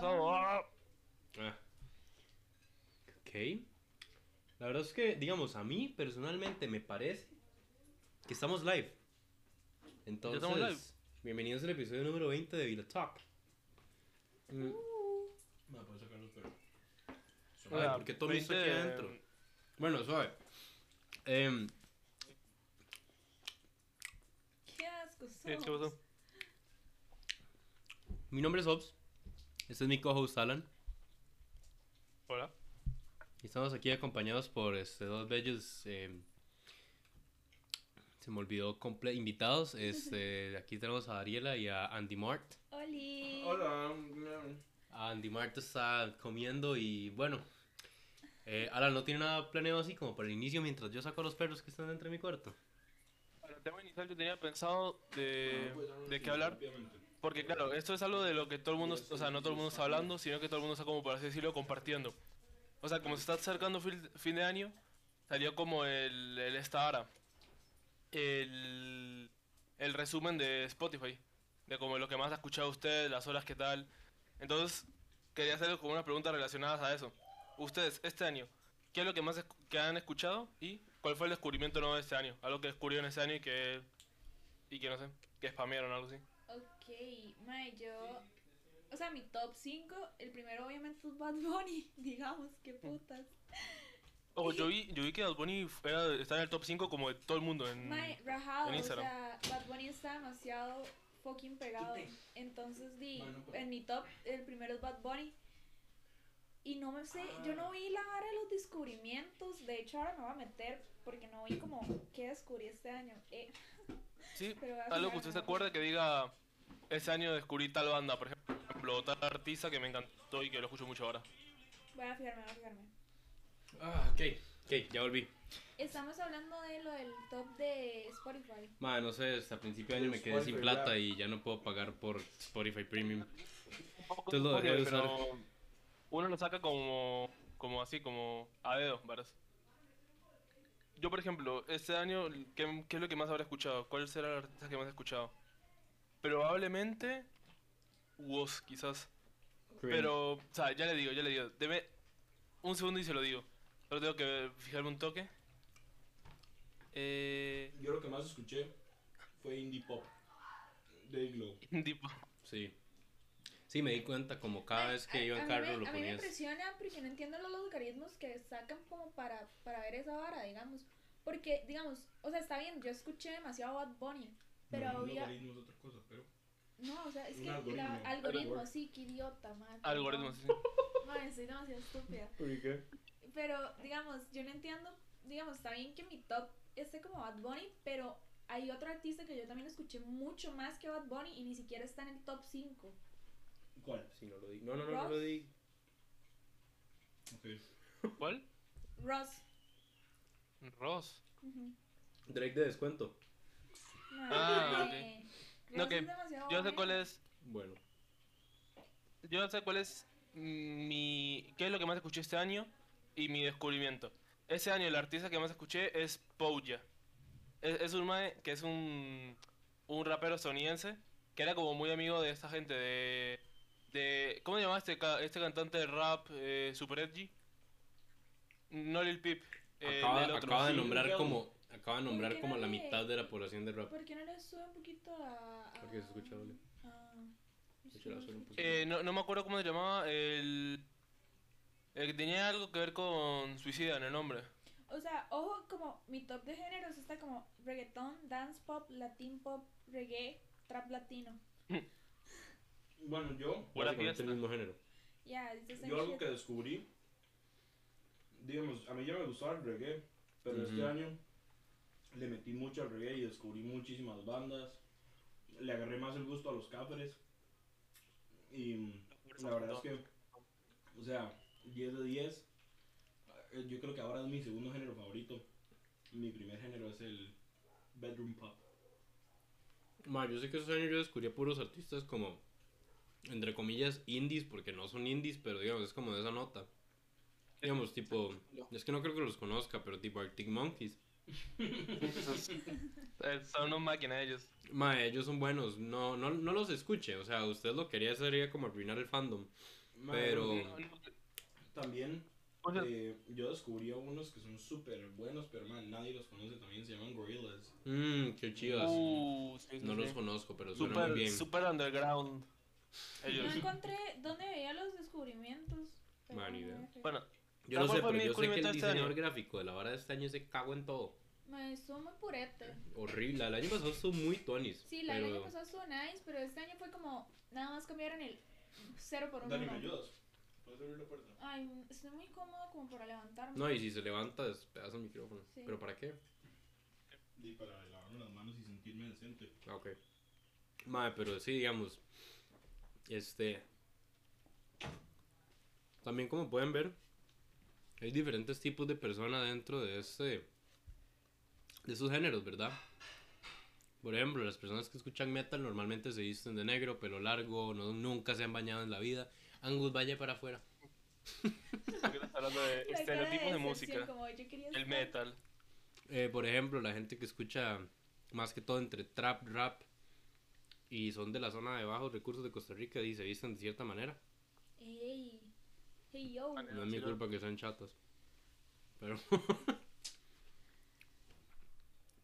¡Ah! Ah. Ok. La verdad es que, digamos, a mí personalmente me parece que estamos live. Entonces, estamos live? bienvenidos al episodio número 20 de Villa Talk. Mm. Ma, puedo sacar los perros. Suave, Hola, ¿por qué todo está 20 aquí de- adentro? Bueno, suave. Em, Qué asco mi nombre es Ops. Este es mi co-host Alan. Hola. Y estamos aquí acompañados por este, dos bellos. em, se me olvidó comple invitados. Este, aquí tenemos a Ariela y a Andy Mart. Oli. Hola. Andy Mart está comiendo y bueno. Eh, Alan no tiene nada planeado así como para el inicio mientras yo saco a los perros que están dentro de mi cuarto. Para el tema inicial yo tenía pensado de, pues, de qué hablar. Porque claro, esto es algo de lo que todo el mundo, o sea, no todo el mundo está hablando, sino que todo el mundo está como, por así decirlo, compartiendo. O sea, como se está acercando fin, fin de año, salió como el, el esta hora, el, el resumen de Spotify, de como lo que más ha escuchado usted, las horas que tal. Entonces, quería hacerles como unas preguntas relacionadas a eso. Ustedes, este año, ¿qué es lo que más que han escuchado y cuál fue el descubrimiento nuevo de este año? Algo que descubrieron este año y que, y que no sé, que spamearon algo así. Ok, mae, yo. O sea, mi top 5, el primero obviamente es Bad Bunny, digamos, qué putas. Ojo, yo vi, yo vi que Bad Bunny era, está en el top 5 como de todo el mundo en... Mae, rajado, en o Instagram. sea, Bad Bunny está demasiado fucking pegado. Entonces, di, en mi top, el primero es Bad Bunny. Y no me sé, yo no vi la vara de los descubrimientos. De hecho, ahora me voy a meter porque no vi como qué descubrí este año. Eh, Sí, algo que usted se voy a acuerde que diga, ese año descubrí tal banda, por ejemplo, tal artista que me encantó y que lo escucho mucho ahora. voy a fijarme, voy a fijarme. Ah, ok. Ok, ya volví. Estamos hablando de lo del top de Spotify. Madre, no sé, hasta principio de año me quedé sin Spotify, plata ya. y ya no puedo pagar por Spotify Premium. Entonces lo dejé de usar. Pero uno lo saca como, como así, como a dedo, ¿verdad? Yo, por ejemplo, este año, ¿qué, qué es lo que más habré escuchado? ¿Cuál será el artista que más he escuchado? Probablemente Woz, quizás. Pero, o sea, ya le digo, ya le digo. Deme un segundo y se lo digo. Solo tengo que fijarme un toque. Eh. Yo lo que más escuché fue indie pop. De Glow. Tipo. Sí. Sí, me di cuenta como cada vez que A- iba a en carro me- lo A mí me ponías. impresiona porque no entiendo los logaritmos que sacan como para, para ver esa vara, digamos. Porque, digamos, o sea, está bien, yo escuché demasiado Bad Bunny, pero No, había... logaritmo es otra cosa, pero. No, o sea, es que algoritmo. la- algoritmo, Algoritmo. sí, qué idiota, man. Algoritmos, sí. Madre, soy demasiado estúpida. Pero, digamos, yo no entiendo, digamos, está bien que mi top esté como Bad Bunny, pero hay otro artista que yo también escuché mucho más que Bad Bunny y ni siquiera está en el top 5. ¿Cuál? Sí, no lo di. No, no, no, no lo di. ¿Cuál? Ross. Ross. Drake de descuento. Ah, Madre. No, que yo sé cuál es. Bueno. Yo sé cuál es mi. ¿Qué es lo que más escuché este año? Y mi descubrimiento. Ese año el artista que más escuché es Pouya. Es, es un mae que es un. Un rapero estadounidense. Que era como muy amigo de esta gente de. de ¿Cómo se llama este, este cantante de rap eh, super edgy? No Lil Peep. eh, Acaba, el otro. acaba de nombrar como acaba de nombrar como no la mitad de la población de rap. ¿Por qué no le sube un poquito a. a- Porque se escucha doble. a- De hecho, la sube un poquito. Eh, no, no me acuerdo cómo se llamaba. El. El que tenía algo que ver con suicida en el nombre. O sea, ojo, como mi top de géneros está como reggaetón, dance pop, latin pop, reggae, trap latino. Bueno, yo. Buena Básicamente fiesta. el mismo género. Yo algo shit. que descubrí. Digamos, a mí ya me gustaba el reggae. Pero este año le metí mucho al reggae y descubrí muchísimas bandas. Le agarré más el gusto a los cafres. Y la verdad es que, o sea, 10 de 10. eh, Yo creo que ahora es mi segundo género favorito. Mi primer género es el bedroom pop. Ma, yo sé que esos años yo descubrí a puros artistas como, entre comillas, indies, porque no son indies, pero digamos, es como de esa nota. Digamos, tipo, es que no creo que los conozca, pero tipo Arctic Monkeys. Son unos máquinas ellos. Ma, ellos son buenos, no, no, no los escuche, o sea, usted lo quería sería como arruinar el fandom. Pero. También eh, yo descubrí a unos que son súper buenos, pero man, nadie los conoce también, se llaman Gorillaz. Mmm, qué chivas. Uh, sí, sí, no sí. los conozco, pero Super, muy bien. super underground. No Ellos. encontré dónde veía los descubrimientos. pero no. Bueno, Yo no ¿cuál sé, pero yo sé que el este diseñador año? gráfico de la vara de este año se cago en todo. Me estuvo muy purete. Horrible. El año pasado estuvo muy tonis. Sí, del año pasado estuvo nice, pero este año fue como. Nada más cambiaron el 0 por 1. Dani, ¿me ayudas? ¿Puedes abrir la puerta? Ay, estoy muy cómodo como para levantarme. No, y si se levanta, despedaza el micrófono. Sí. ¿Pero para qué? Y para lavarme las manos y sentirme decente. Ah, ok. Madre, pero sí, digamos. Este. También, como pueden ver, hay diferentes tipos de personas dentro de este. de esos géneros, ¿verdad? Por ejemplo, las personas que escuchan metal normalmente se visten de negro, pelo largo, no, nunca se han bañado en la vida. Angus, vaya para afuera. hablando de estereotipos de decepción, música. El metal. Eh, por ejemplo, la gente que escucha más que todo entre trap, rap y son de la zona de bajos recursos de Costa Rica y se visten de cierta manera. Ey. Hey yo. Vale. No es mi sí, culpa que sean chatos. Pero.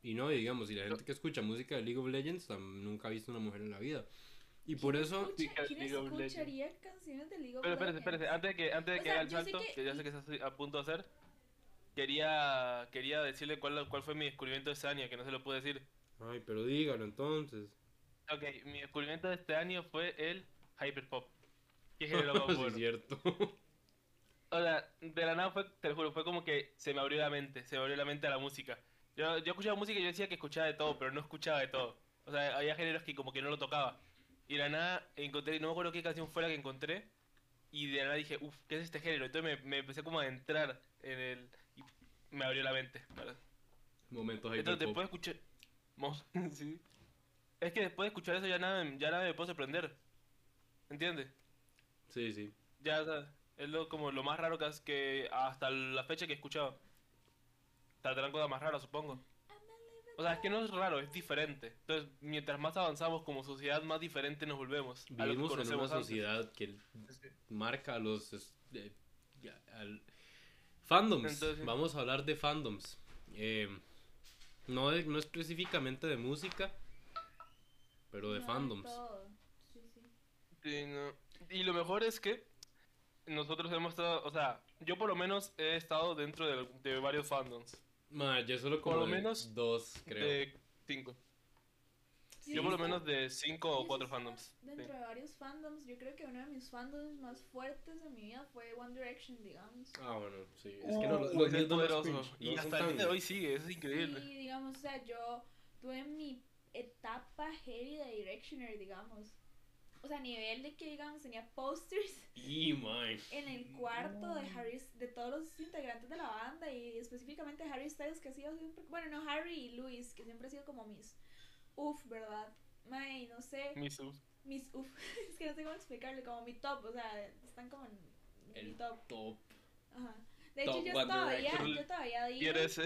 y no, digamos, y la gente que escucha música de League of Legends nunca ha visto una mujer en la vida. Y por eso. Escucha- ¿Quién Legends. escucharía canciones de League of Pero espérate, Legends? espérate, antes de que, antes de que sea, haga el salto, que- que ya sé que estás a punto de hacer, quería, quería decirle cuál, cuál fue mi descubrimiento de este año, que no se lo pude decir. Ay, pero dígalo entonces. Ok, mi descubrimiento de este año fue el hyperpop. ¿Qué género más sí, es bueno? cierto. O sea, de la nada fue, te lo juro, fue como que se me abrió la mente, se me abrió la mente a la música. Yo, yo escuchaba música y yo decía que escuchaba de todo, pero no escuchaba de todo. O sea, había géneros que como que no lo tocaba. Y de la nada encontré, no me acuerdo qué canción fue la que encontré, y de la nada dije, uff, ¿qué es este género? Entonces me, me empecé como a entrar en el... y me abrió la mente. ¿verdad? Momentos Entonces hyperpop. después de escuchar... Mo- sí. Es que después de escuchar eso ya nada, ya nada me puedo sorprender. ¿Entiendes? Sí, sí. Ya, o sea, es lo, como lo más raro que, has- que hasta la fecha que he escuchado. Tratarán cosas más raras, supongo. O sea, es que no es raro, es diferente. Entonces, mientras más avanzamos como sociedad, más diferente nos volvemos. a lo que Vivimos en una antes. sociedad que marca a los es- eh, al- fandoms. Entonces- Vamos a hablar de fandoms. Eh, no, de- no específicamente de música, pero de No, fandoms. todo. Sí, sí. Sí, no. Y lo mejor es que nosotros hemos estado, o sea, yo por lo menos he estado dentro de, de varios fandoms. Ma, yo solo como Por lo de menos dos, creo. De cinco. Sí, yo por lo menos de cinco o cuatro fandoms. Dentro sí. de varios fandoms, yo creo que uno de mis fandoms más fuertes en mi vida fue One Direction, digamos. Ah, bueno, sí. Es que no, los, los es no poderoso. Y hasta el día de hoy sigue, eso es increíble. Sí, digamos, o sea, yo tuve mi etapa heavy de Directioner, digamos. O sea, a nivel de que, digamos, tenía posters Y, en el cuarto de Harry, de todos los integrantes de la banda y específicamente Harry Styles, que ha sido siempre, bueno, no Harry y Luis, que siempre han sido como mis, uff, ¿verdad? May, no sé, Misus. mis, uff, es que no sé cómo explicarle, como mi top, o sea, están como en mi El top. top. Ajá. De top hecho, yo todavía, yo todavía digo, ¿Quieres?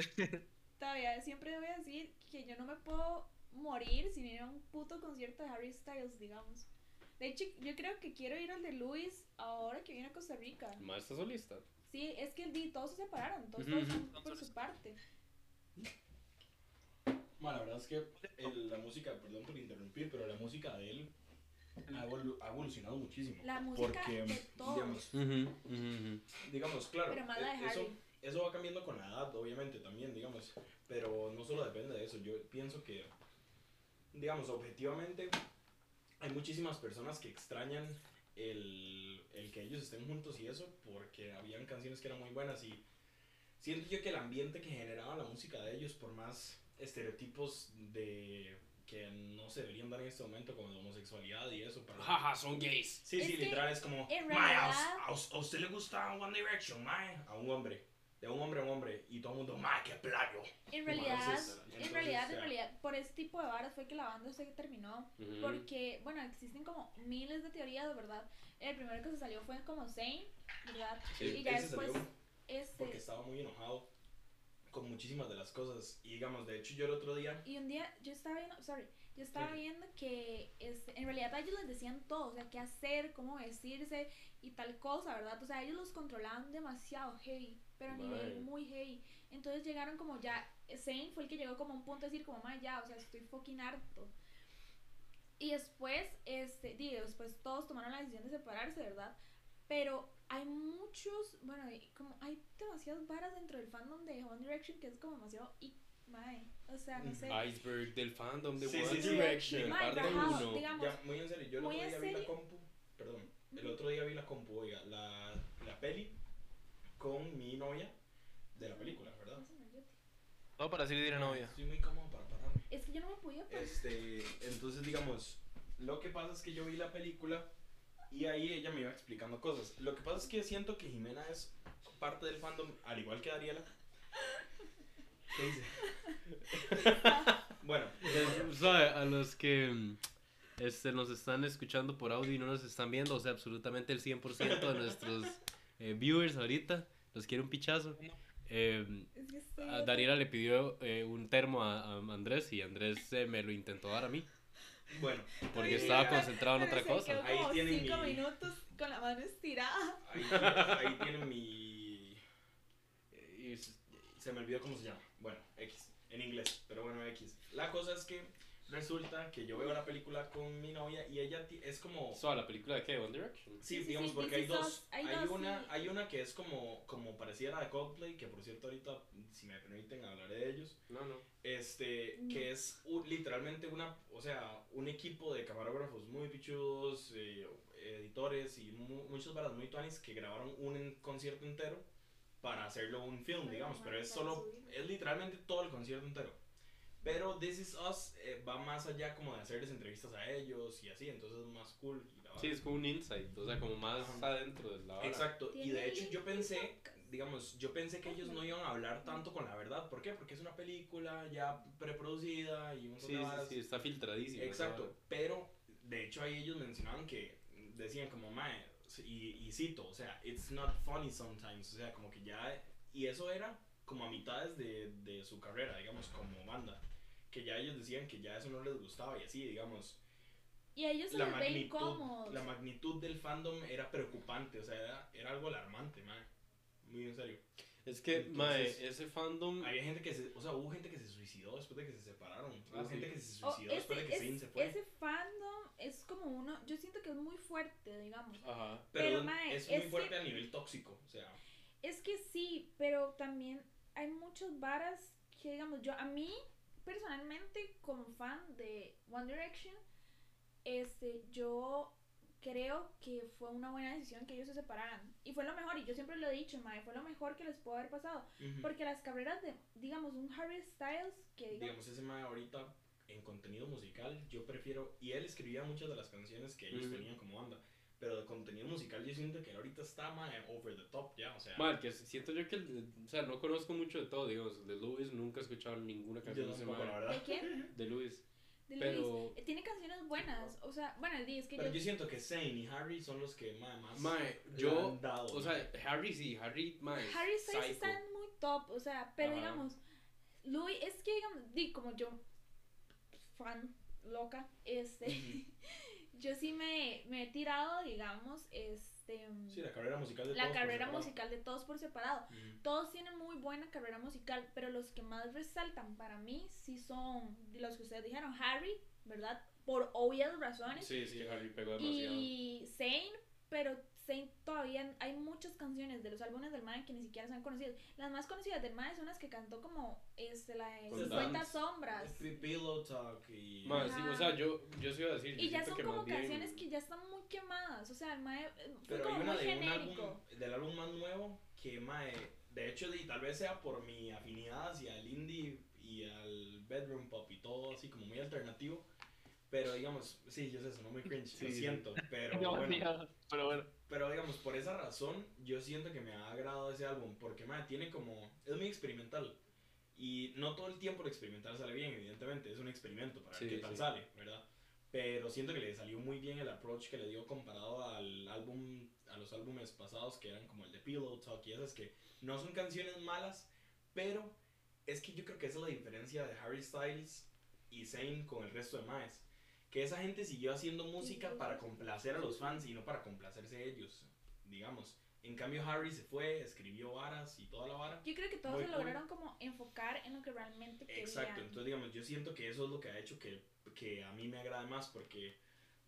todavía siempre voy a decir que yo no me puedo morir sin ir a un puto concierto de Harry Styles, digamos. De hecho, yo creo que quiero ir al de Luis ahora que viene a Costa Rica. Maestra solista. Sí, es que di- todos se separaron, todos, por su parte. Bueno, la verdad es que el- la música, perdón por interrumpir, pero la música de él ha, evolu- ha evolucionado muchísimo. La música Porque, de todos. digamos, digamos, claro, Pero más la de eh, eso, eso va cambiando con la edad, obviamente, también, digamos, pero no solo depende de eso, yo pienso que, digamos, objetivamente, hay muchísimas personas que extrañan el, el que ellos estén juntos y eso, porque habían canciones que eran muy buenas y siento yo que el ambiente que generaba la música de ellos, por más estereotipos de que no se deberían dar en este momento, como de homosexualidad y eso, para Jaja, son gays. Sí, Es sí, literal, es como, en "Mae, a, us- realidad- a us- a usted le gusta One Direction, mae, a un hombre, de un hombre a un hombre, y todo el mundo, mae, qué playo. En realidad, Entonces, en realidad, en realidad, por ese tipo de varas fue que la banda se terminó. Porque, bueno, existen como miles de teorías, ¿verdad? El primero que se salió fue como Zayn, ¿verdad? Sí, y ya después, este, porque estaba muy enojado con muchísimas de las cosas. Y digamos, de hecho yo el otro día... Y un día yo estaba viendo, sorry, yo estaba viendo que este, en realidad ellos les decían todo, o sea, qué hacer, cómo vestirse y tal cosa, ¿verdad? O sea, ellos los controlaban demasiado heavy, pero a nivel muy heavy. Entonces llegaron como ya, Zane fue el que llegó como a un punto de decir como, ma, ya, o sea, estoy fucking harto. Y después, este, digo, después todos tomaron la decisión de separarse, ¿verdad? Pero hay muchos, bueno, como hay demasiadas varas dentro del fandom de One Direction que es como demasiado y mae, o sea, no sé. Iceberg del fandom de One Direction, parte uno. ya, muy en serio, yo el otro día vi la compu, perdón, el otro día vi la compu, oiga, la, la peli con mi novia de la película, ¿verdad? No, para decir de novia. Estoy muy cómodo para pararme. Es que yo no me podía parar. Este, entonces digamos, lo que pasa es que yo vi la película y ahí ella me iba explicando cosas. Lo que pasa es que siento que Jimena es parte del fandom, al igual que Dariela. ¿Qué dice? bueno, a los que este, nos están escuchando por audio y no nos están viendo, o sea, absolutamente el 100% de nuestros eh, viewers ahorita, los quiere un pichazo. Eh, a Dariela le pidió eh, un termo a, Andrés y Andrés me lo intentó dar a mí. Bueno, porque estaba concentrado en otra cosa. Ahí tienen cinco minutos con la mano estirada. Ahí, ahí tienen mi. Se me olvidó cómo se llama. Bueno, X. En inglés, pero bueno, X. La cosa es que resulta que yo veo la película con mi novia y ella es como... ¿So, la película de qué? ¿One Direction? Sí, digamos, porque hay dos. Hay, una, hay una que es como, como pareciera de Coldplay, que por cierto ahorita, si me permiten, hablaré de ellos. No, no. Este, que es literalmente una, o sea, un equipo de camarógrafos muy pichudos, eh, editores y muchos balas muy tuanis que grabaron un concierto entero para hacerlo un film, digamos, pero es solo, es literalmente todo el concierto entero. Pero This Is Us eh, va más allá como de hacerles entrevistas a ellos y así, entonces es más cool. sí, es como un insight, o sea, como más adentro de la hora. Exacto, y de hecho yo pensé, digamos, yo pensé que ellos no iban a hablar tanto con la verdad. ¿Por qué? Porque es una película ya preproducida y un sí, sí, sí, está filtradísima. Exacto, pero de hecho ahí ellos mencionaban que decían como, mae, y, y cito, o sea, it's not funny sometimes, o sea, como que ya, y eso era como a mitades de, de su carrera, digamos, como banda que ya ellos decían que ya eso no les gustaba y así, digamos. Y a ellos se la les incómodos. La magnitud del fandom era preocupante, o sea, era, era algo alarmante, mae. Muy en serio. Es que, mae, ese fandom. Había gente que se. O sea, hubo gente que se suicidó después de que se separaron. hubo ah, gente que se suicidó después de que se fue. Ese fandom es como uno. Yo siento que es muy fuerte, digamos. Ajá. Pero, mae, es muy fuerte a nivel tóxico, o sea. Es que sí, pero también hay muchas varas que, digamos, yo. A mí personalmente, como fan de One Direction, este, yo creo que fue una buena decisión que ellos se separaran. Y fue lo mejor, y yo siempre lo he dicho, mae, fue lo mejor que les pudo haber pasado. Porque las carreras de, digamos, un Harry Styles, que digamos... ese mae ahorita en contenido musical, yo prefiero... Y él escribía muchas de las canciones que ellos tenían como banda. Pero de contenido musical yo siento que ahorita está más over the top ya, o sea. Mal, que siento yo que, o sea, no conozco mucho de todo, digamos, de Luis nunca he escuchado ninguna canción de la ¿De quién? De Luis. De pero... Luis. Tiene canciones buenas, o sea, bueno, es que Pero yo... siento que Zayn y Harry son los que más... Mae, yo, dado, o sea, Harry sí, Harry, mae, Harry Styles está muy top, o sea, pero digamos, Louis, es que, digamos, di, como yo, fan loca, este... yo sí me, me he tirado, digamos, este... Sí, la carrera musical de la todos carrera por musical de todos por separado. Todos tienen muy buena carrera musical, pero los que más resaltan para mí sí son los que ustedes dijeron, Harry, ¿verdad? Por obvias razones. Sí, sí, Harry pegó demasiado. Y Zane, pero todavía hay muchas canciones de los álbumes del Mae que ni siquiera son conocidas. Las más conocidas del Mae son las que cantó como este, la de 50 sombras. Pillow Talk y... Más, sí, o sea, yo, yo sí iba a decir... Y ya son como canciones que ya están muy quemadas. O sea, el Mae eh, fue Pero como hay una muy de genérico. Un álbum, del álbum más nuevo que Mae... De hecho, y tal vez sea por mi afinidad hacia el indie y al bedroom pop y todo así como muy alternativo. Pero digamos, sí, yo sé, eso, no muy cringe, lo siento, pero bueno. Pero bueno. Pero digamos, por esa razón, yo siento que me ha agradado ese álbum, porque man, tiene como, es muy experimental. Y no todo el tiempo lo experimental sale bien, evidentemente, es un experimento para ver qué tal sale, ¿verdad? Pero siento que le salió muy bien el approach que le dio comparado al álbum, a los álbumes pasados que eran como el de Pillow Talk y esas que no son canciones malas, pero es que yo creo que esa es la diferencia de Harry Styles y Zayn con el resto de Maes. Que esa gente siguió haciendo música para complacer a los fans y no para complacerse ellos, digamos. En cambio Harry se fue, escribió varas y toda la vara. Yo creo que todos se lograron como enfocar en lo que realmente querían. Exacto, entonces digamos, yo siento que eso es lo que ha hecho que, que a mí me agrade más porque,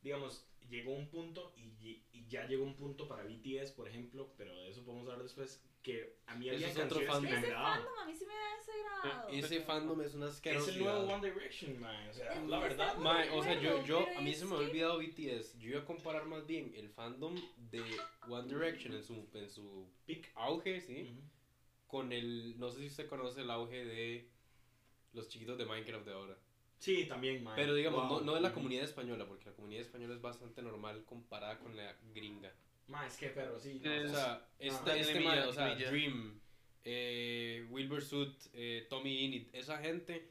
digamos, llegó un punto y, y ya llegó un punto para BTS, por ejemplo, pero de eso podemos hablar después, que a mí había es otro fandom. Ese fandom a mí sí me da ese grado. Ese fandom es una asquerosidad. Es el nuevo One Direction, man. O sea, la verdad. o sea, yo, yo a mí se me ha olvidado BTS. Yo iba a comparar más bien el fandom de One Direction en su, en su peak auge, ¿sí? Con el, no sé si usted conoce el auge de los chiquitos de Minecraft de ahora. Sí, también, man. Pero digamos, no, no de la comunidad española, porque la comunidad española es bastante normal comparada con la gringa. Más que, pero sí. o sea, este, este o sea, Dream, eh, Wilbur Suit, eh, Tommy Init, esa gente,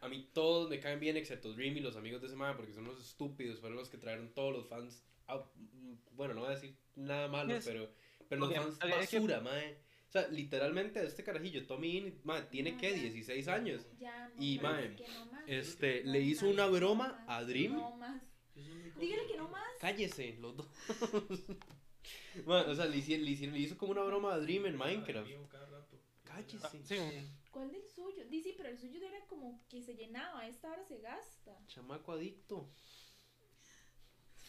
a mí todos me caen bien excepto Dream y los amigos de ese man porque son los estúpidos, fueron los que trajeron todos los fans. bueno, no voy a decir nada malo, pero, pero los fans basura, mae. O sea, literalmente este carajillo, Tommy Init, tiene que 16 años. y mae, este, le hizo una broma a Dream. Dígale que no más. Cállese, los dos. Bueno, o sea, le, le, hizo como una broma a Dream en Minecraft. Cállese. ¿Cuál del suyo? Dice, pero el suyo era como que se llenaba, esta hora se gasta. Chamaco adicto.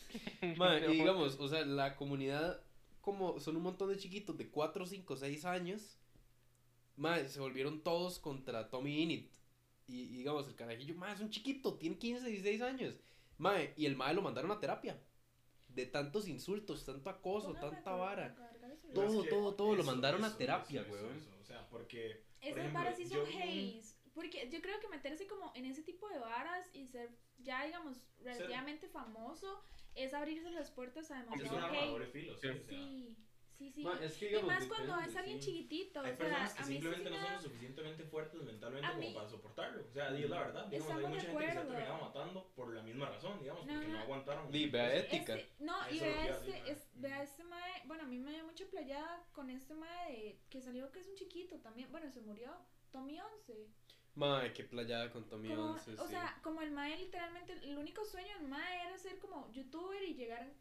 y digamos, o sea, la comunidad, como son un montón de chiquitos de 4, 5, 6 años, se volvieron todos contra Tommy Init. Y, digamos, el carajillo, más es un chiquito, tiene 15, 16 años. y el mae lo mandaron a terapia de tantos insultos, tanto acoso, tanta vara. Todo, todo, todo lo mandaron a terapia, weón. O sea, porque. Esas varas sí son haze. Porque yo creo que meterse como en ese tipo de varas y ser ya, digamos, relativamente famoso es abrirse las puertas a demasiado hate. sí. Sí, sí. y más cuando es alguien chiquitito. Hay personas que simplemente no son lo suficientemente fuertes mentalmente como para soportarlo. O sea, digo la verdad. Digamos, hay mucha gente que se ha terminado matando por la misma razón, digamos, porque no aguantaron. Y vea ética. no, y vea este, es, vea este mae. Bueno, a mí me dio mucha playada con este mae de, que salió que es un chiquito también. Bueno, se murió. Tommy 11. Mae, qué playada con Tommy 11. O sea, como el mae literalmente, el único sueño del mae era ser como youtuber y llegar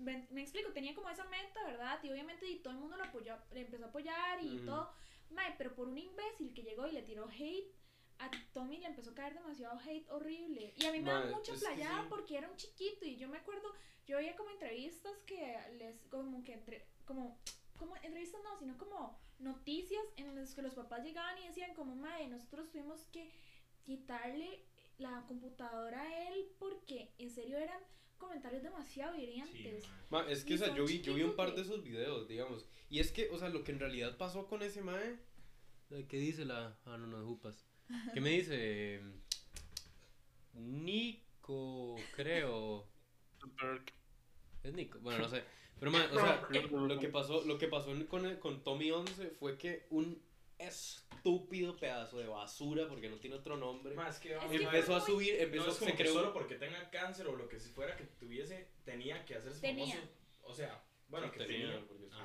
me, explico, tenía como esa meta, ¿verdad? Y obviamente y todo el mundo lo apoyó, le empezó a apoyar y todo. Mae, pero por un imbécil que llegó y le tiró hate, a Tommy le empezó a caer demasiado hate horrible. Y a mí me da mucha playada porque era un chiquito y yo me acuerdo, yo veía como entrevistas que les, como que entre, como, como entrevistas no, sino como noticias en las que los papás llegaban y decían como, mae, nosotros tuvimos que quitarle la computadora a él porque en serio eran comentarios demasiado hirientes. es que, o sea, yo vi, yo vi un par de esos videos, digamos. Y es que, o sea, lo que en realidad pasó con ese mae. ¿Qué dice la.? Ah, no, no, de Jupas. ¿Qué me dice? Nico, creo. Es Nico. Bueno, no sé. Pero, mae, o sea, lo, que pasó, lo que pasó con, con Tommy 11 fue que un estúpido pedazo de basura, porque no tiene otro nombre. Más que, empezó a subir, empezó no se creó. solo porque tenga cáncer o lo que fuera que tuviese, tenía que hacerse famoso. O sea, bueno, que tenía.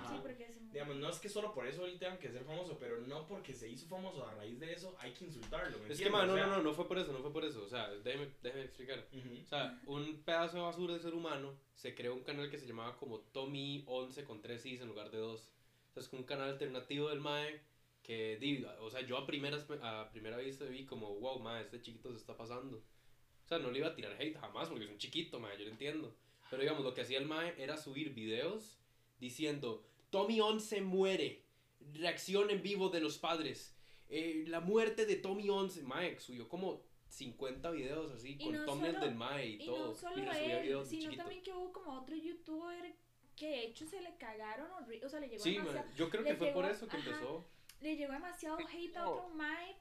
sí, porque Digamos, no es que solo por eso él tenga que ser famoso, pero no porque se hizo famoso a raíz de eso, hay que insultarlo. es que, man, no, no, no, no fue por eso, no fue por eso. O sea, déjeme, déjeme explicar. O sea, un pedazo de basura de ser humano se creó un canal que se llamaba como Tommy 11 con 3 I's en lugar de 2. Entonces, un canal alternativo del MAE que, o sea, yo a, primeras, a primera vista vi como, wow, ma, este chiquito se está pasando. O sea, no le iba a tirar hate jamás porque es un chiquito, ma, yo lo entiendo. Pero digamos, lo que hacía el mae era subir videos diciendo, Tommy 11 muere, reacción en vivo de los padres, eh, la muerte de Tommy 11, mae, subió como 50 videos así, con Tommy del mae y, todo. No solo él, sino también que hubo como otro youtuber que de hecho se le cagaron, o sea, le llegó Sí, yo creo que fue por eso que empezó. le llegó demasiado hate a otro mae.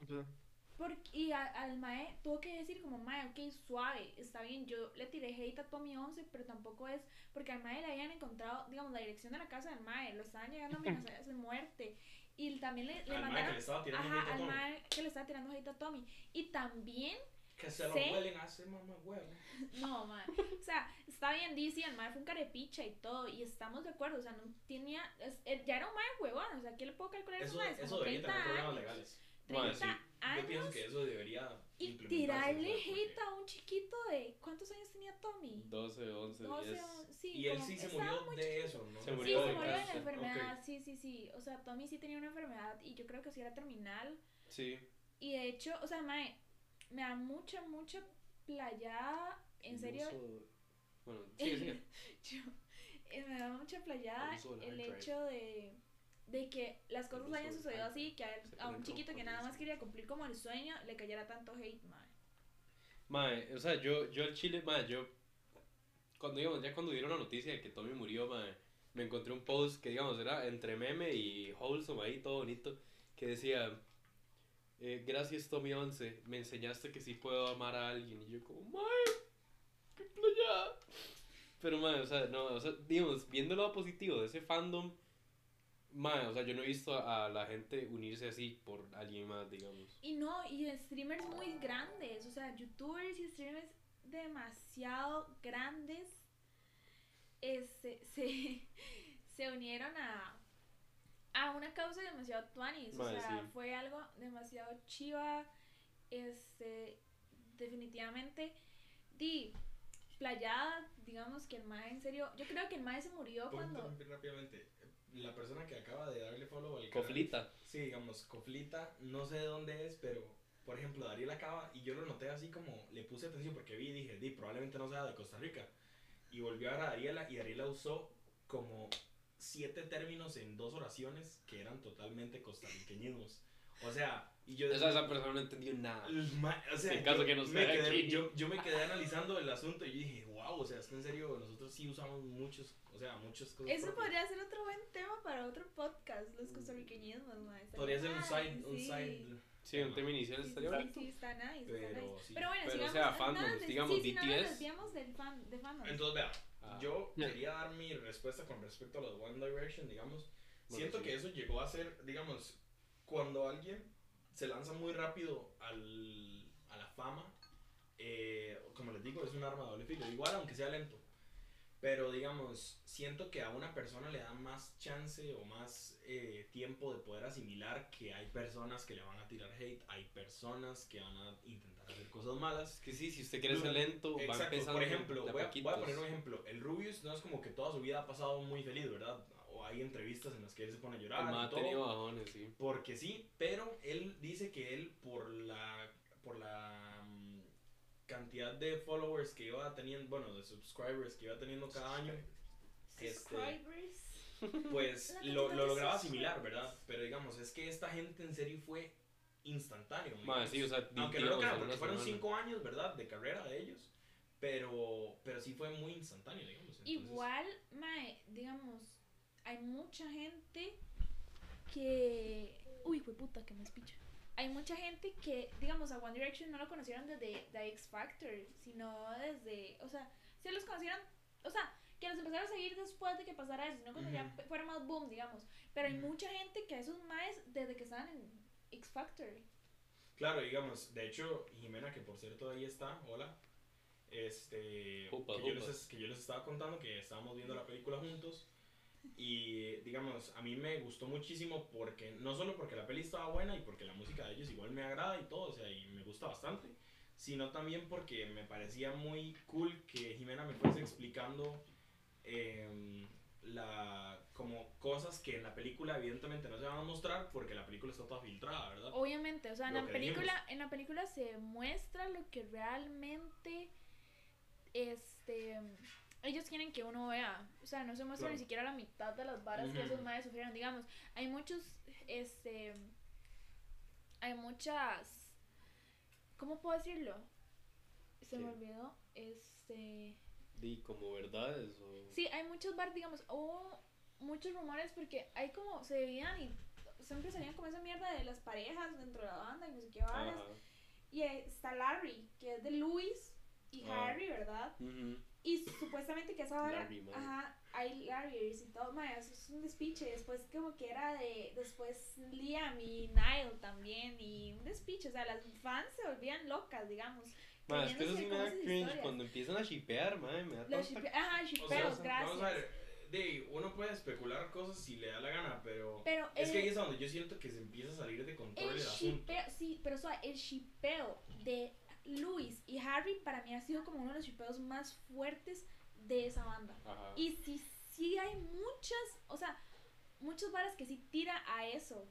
Porque, y al mae tuvo que decir como, mae, ok, suave, está bien, yo le tiré hate a Tommy 11, pero tampoco es, porque al mae le habían encontrado, digamos, la dirección de la casa del mae, lo estaban llegando a amenazas de muerte. Y también le, le mandaron, ajá, al mae que le estaba tirando hate a Tommy. Y también que se lo huelen a ese mamá huevo. No, man. O sea, está bien, dice, el mae fue un carepicha y todo, y estamos de acuerdo, o sea, no tenía, ya era un mae huevón, o sea, ¿qué le puedo calcular eso? Eso, eso debería tener problemas legales. 30 años. Yo pienso que eso debería. Y tirarle porque- hate a un chiquito de. ¿Cuántos años tenía Tommy? 12, 11, 12, 10. sí. Y él sí se murió de eso, ¿no? Se Sí, murió se de murió de la enfermedad, sí, sí, sí. O sea, Tommy sí tenía una enfermedad y yo creo que sí era terminal. Sí. Y de hecho, o sea, mae, me da mucha, mucha playada. En serio, Uso- Bueno, sigue. yo, eh, me da mucha playada El hecho de, de que las cosas hayan sucedido así, que a, a un chiquito que nada más quería cumplir como el sueño, le cayera tanto hate, mae. Mae, o sea, yo, yo al chile, mae, yo. Cuando, digamos, ya cuando dieron la noticia de que Tommy murió, mae, me encontré un post que, digamos, era entre meme y wholesome ahí, todo bonito, que decía. eh, gracias Tommy 11, me enseñaste que sí puedo amar a alguien. Y yo como, mae, qué playa. Pero, mae, o sea, no, o sea, digamos, viendo lo positivo de ese fandom, mae, o sea, yo no he visto a, la gente unirse así por alguien más, digamos. Y no, y streamers muy grandes, o sea, youtubers y streamers demasiado grandes este, se, se unieron a, a una causa demasiado tuanis, o sea, sí. fue algo demasiado chiva, este, definitivamente, di, playada, digamos que el mae en serio, yo creo que el mae se murió ¿Puedo cuando... rápidamente? La persona que acaba de darle follow al canal- Coflita. Sí, digamos, Coflita, no sé de dónde es, pero por ejemplo, Dariel acaba y yo lo noté así como le puse atención porque vi y dije, di, probablemente no sea de Costa Rica. Y volvió a ver a Dariela y Dariela usó como siete términos en dos oraciones que eran totalmente costarriqueñismos. O sea, y yo... Esa, esa persona no entendió nada. o sea, En caso yo que no me quedé- aquí. yo, yo me quedé analizando el asunto y yo dije, wow, o sea, es que en serio, nosotros sí usamos muchos, o sea, muchas cosas. Eso propias. podría ser otro buen tema para otro podcast, los costarriqueñismos, estaría Podría ser un side, un sí. side Sí, un tema inicial Sí, estaría sí, bonito. sí, está nice, está Pero nice. sí. Pero bueno, Pero, o sigamos. sea, no, fandoms, no, digamos, sí, sí, no nos BTS. desviamos del fan, de fandoms. Entonces, vea, Ah. yo Ya. quería dar mi respuesta con respecto a los One Direction, digamos. Bueno, Siento sí. que eso llegó a ser, digamos, cuando alguien se lanza muy rápido al, a la fama, eh, como les digo, es un arma de doble filo. Igual, aunque sea lento. Pero, digamos, siento que a una persona le da más chance o más eh, tiempo de poder asimilar que hay personas que le van a tirar hate, hay personas que van a intentar hacer cosas malas. Es que sí, si usted quiere ser lento, va Exacto, empezando por ejemplo, voy a, voy a poquitos. poner un ejemplo. El Rubius no es como que toda su vida ha pasado muy feliz, ¿verdad? O hay entrevistas en las que él se pone a llorar El y ha todo, tenido bajones, sí. porque sí, pero él dice que él por la por la cantidad de followers que iba teniendo, bueno, de subscribers que iba teniendo cada año, este, Subscribers. pues La lo, lo lograba asimilar, ¿verdad? Pero digamos, es que esta gente en serio fue instantáneo. Ma, digamos. sí, o sea, Aunque no lo crean, porque fueron semana. cinco años, ¿verdad? De carrera de ellos. Pero, pero sí fue muy instantáneo, digamos. entonces- Igual, mae, digamos, hay mucha gente que. Uy, fue puta, que me espicha. Hay mucha gente que, digamos, a One Direction no lo conocieron desde The X Factor, sino desde. O sea, se los conocieron. O sea, que los empezaron a seguir después de que pasara eso, no cuando ya fuera más boom, digamos. Pero hay mucha gente que a esos maes desde que estaban en X Factor. Claro, digamos, de hecho, Jimena, que por cierto ahí está, hola. Este, que, yo les, que yo les estaba contando que estábamos viendo la película juntos. Y digamos, a mí me gustó muchísimo porque, no solo porque la peli estaba buena y porque la música de ellos igual me agrada y todo, o sea, y me gusta bastante, sino también porque me parecía muy cool que Jimena me fuese explicando em, la, como cosas que en la película evidentemente no se van a mostrar porque la película está toda filtrada, ¿verdad? Obviamente, o sea, en Lo la película, en la película se muestra lo que realmente este ellos quieren que uno vea. O sea, no se muestra Claro. ni siquiera la mitad de las varas que esos madres sufrieron. Digamos, hay muchos, este hay muchas ¿cómo puedo decirlo? Se me olvidó. Este Di como verdades o... Sí, hay muchos bar, digamos, hubo muchos rumores porque hay como, se veían y siempre salían como esa mierda de las parejas dentro de la banda y no sé qué. Ajá. Y está Larry, que es de Luis y Ah. Harry, ¿verdad? Ujú. Y supuestamente que esa Larry, madre. ajá, hay Larry's y todo, mae, eso es un despiche. Después como que era de, después Liam y Niall también y un despiche. O sea, las fans se volvían locas, digamos. Es que eso sí me da cringe historias. cuando empiezan a shipear, madre, me da Los tanta... shipe- ajá, O sea, shipeos, gracias. Vamos a ver, de uno puede especular cosas si le da la gana, pero, Pero es que ahí es donde yo siento que se empieza a salir de control El el, asunto. shipeo, sí, pero suave, el shipeo de Luis y Harry para mí ha sido como uno de los shipeos más fuertes de esa banda. Ajá. Y sí, sí hay muchas, o sea, muchas varas que sí tira a eso.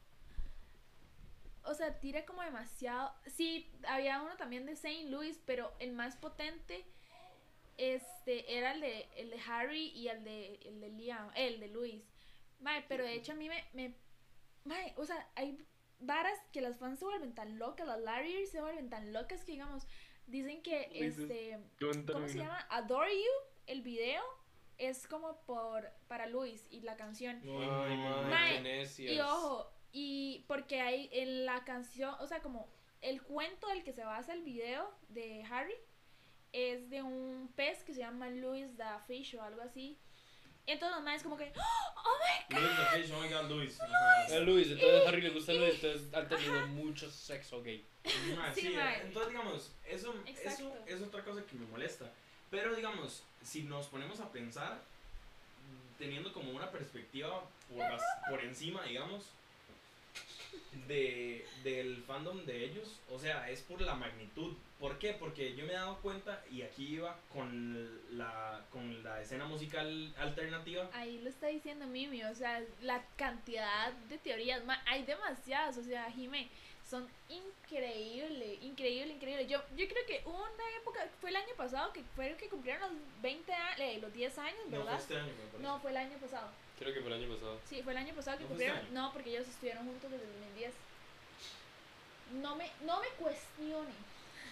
O sea, tira como demasiado. Sí, había uno también de Saint Louis, pero el más potente este era el de, el de Harry y el de, el de Liam, el de Luis. Mae, pero de hecho a mí me, me mae, o sea, hay varas que las fans se vuelven tan locas, las Larry se vuelven tan locas que digamos, dicen que este ¿Cómo se llama? Adore You, el video es como por para Luis y la canción. Ay, madre. Y ojo, y porque hay en la canción, o sea, como el cuento del que se basa el video de Harry es de un pez que se llama Louis the Fish o algo así. Entonces los maes como que, oh my Luis the Fish, oh my god, Luis. A Luis, entonces a Harry le gusta Luis, entonces han tenido mucho sexo gay. Sí, sí, entonces digamos, eso, eso es otra cosa que me molesta. Pero digamos, si nos ponemos a pensar, teniendo como una perspectiva por, bas- por encima, digamos, de, del fandom de ellos, o sea, es por la magnitud. ¿Por qué? Porque yo me he dado cuenta, y aquí iba con la, con la escena musical alternativa, Ahí lo está diciendo Mimi, o sea, la cantidad de teorías, ma- hay demasiadas, o sea, Jime, son increíble, increíble, increíble. Yo, yo creo que hubo una época, fue el año pasado, que fueron que cumplieron los 20 años, los 10 años, no fue ¿verdad? este año, me parece. No, fue el año pasado. Creo que fue el año pasado. Sí, fue el año pasado que ¿No fue este cumplieron. año? No, porque ellos estuvieron juntos desde el 2010. No me, no me cuestione.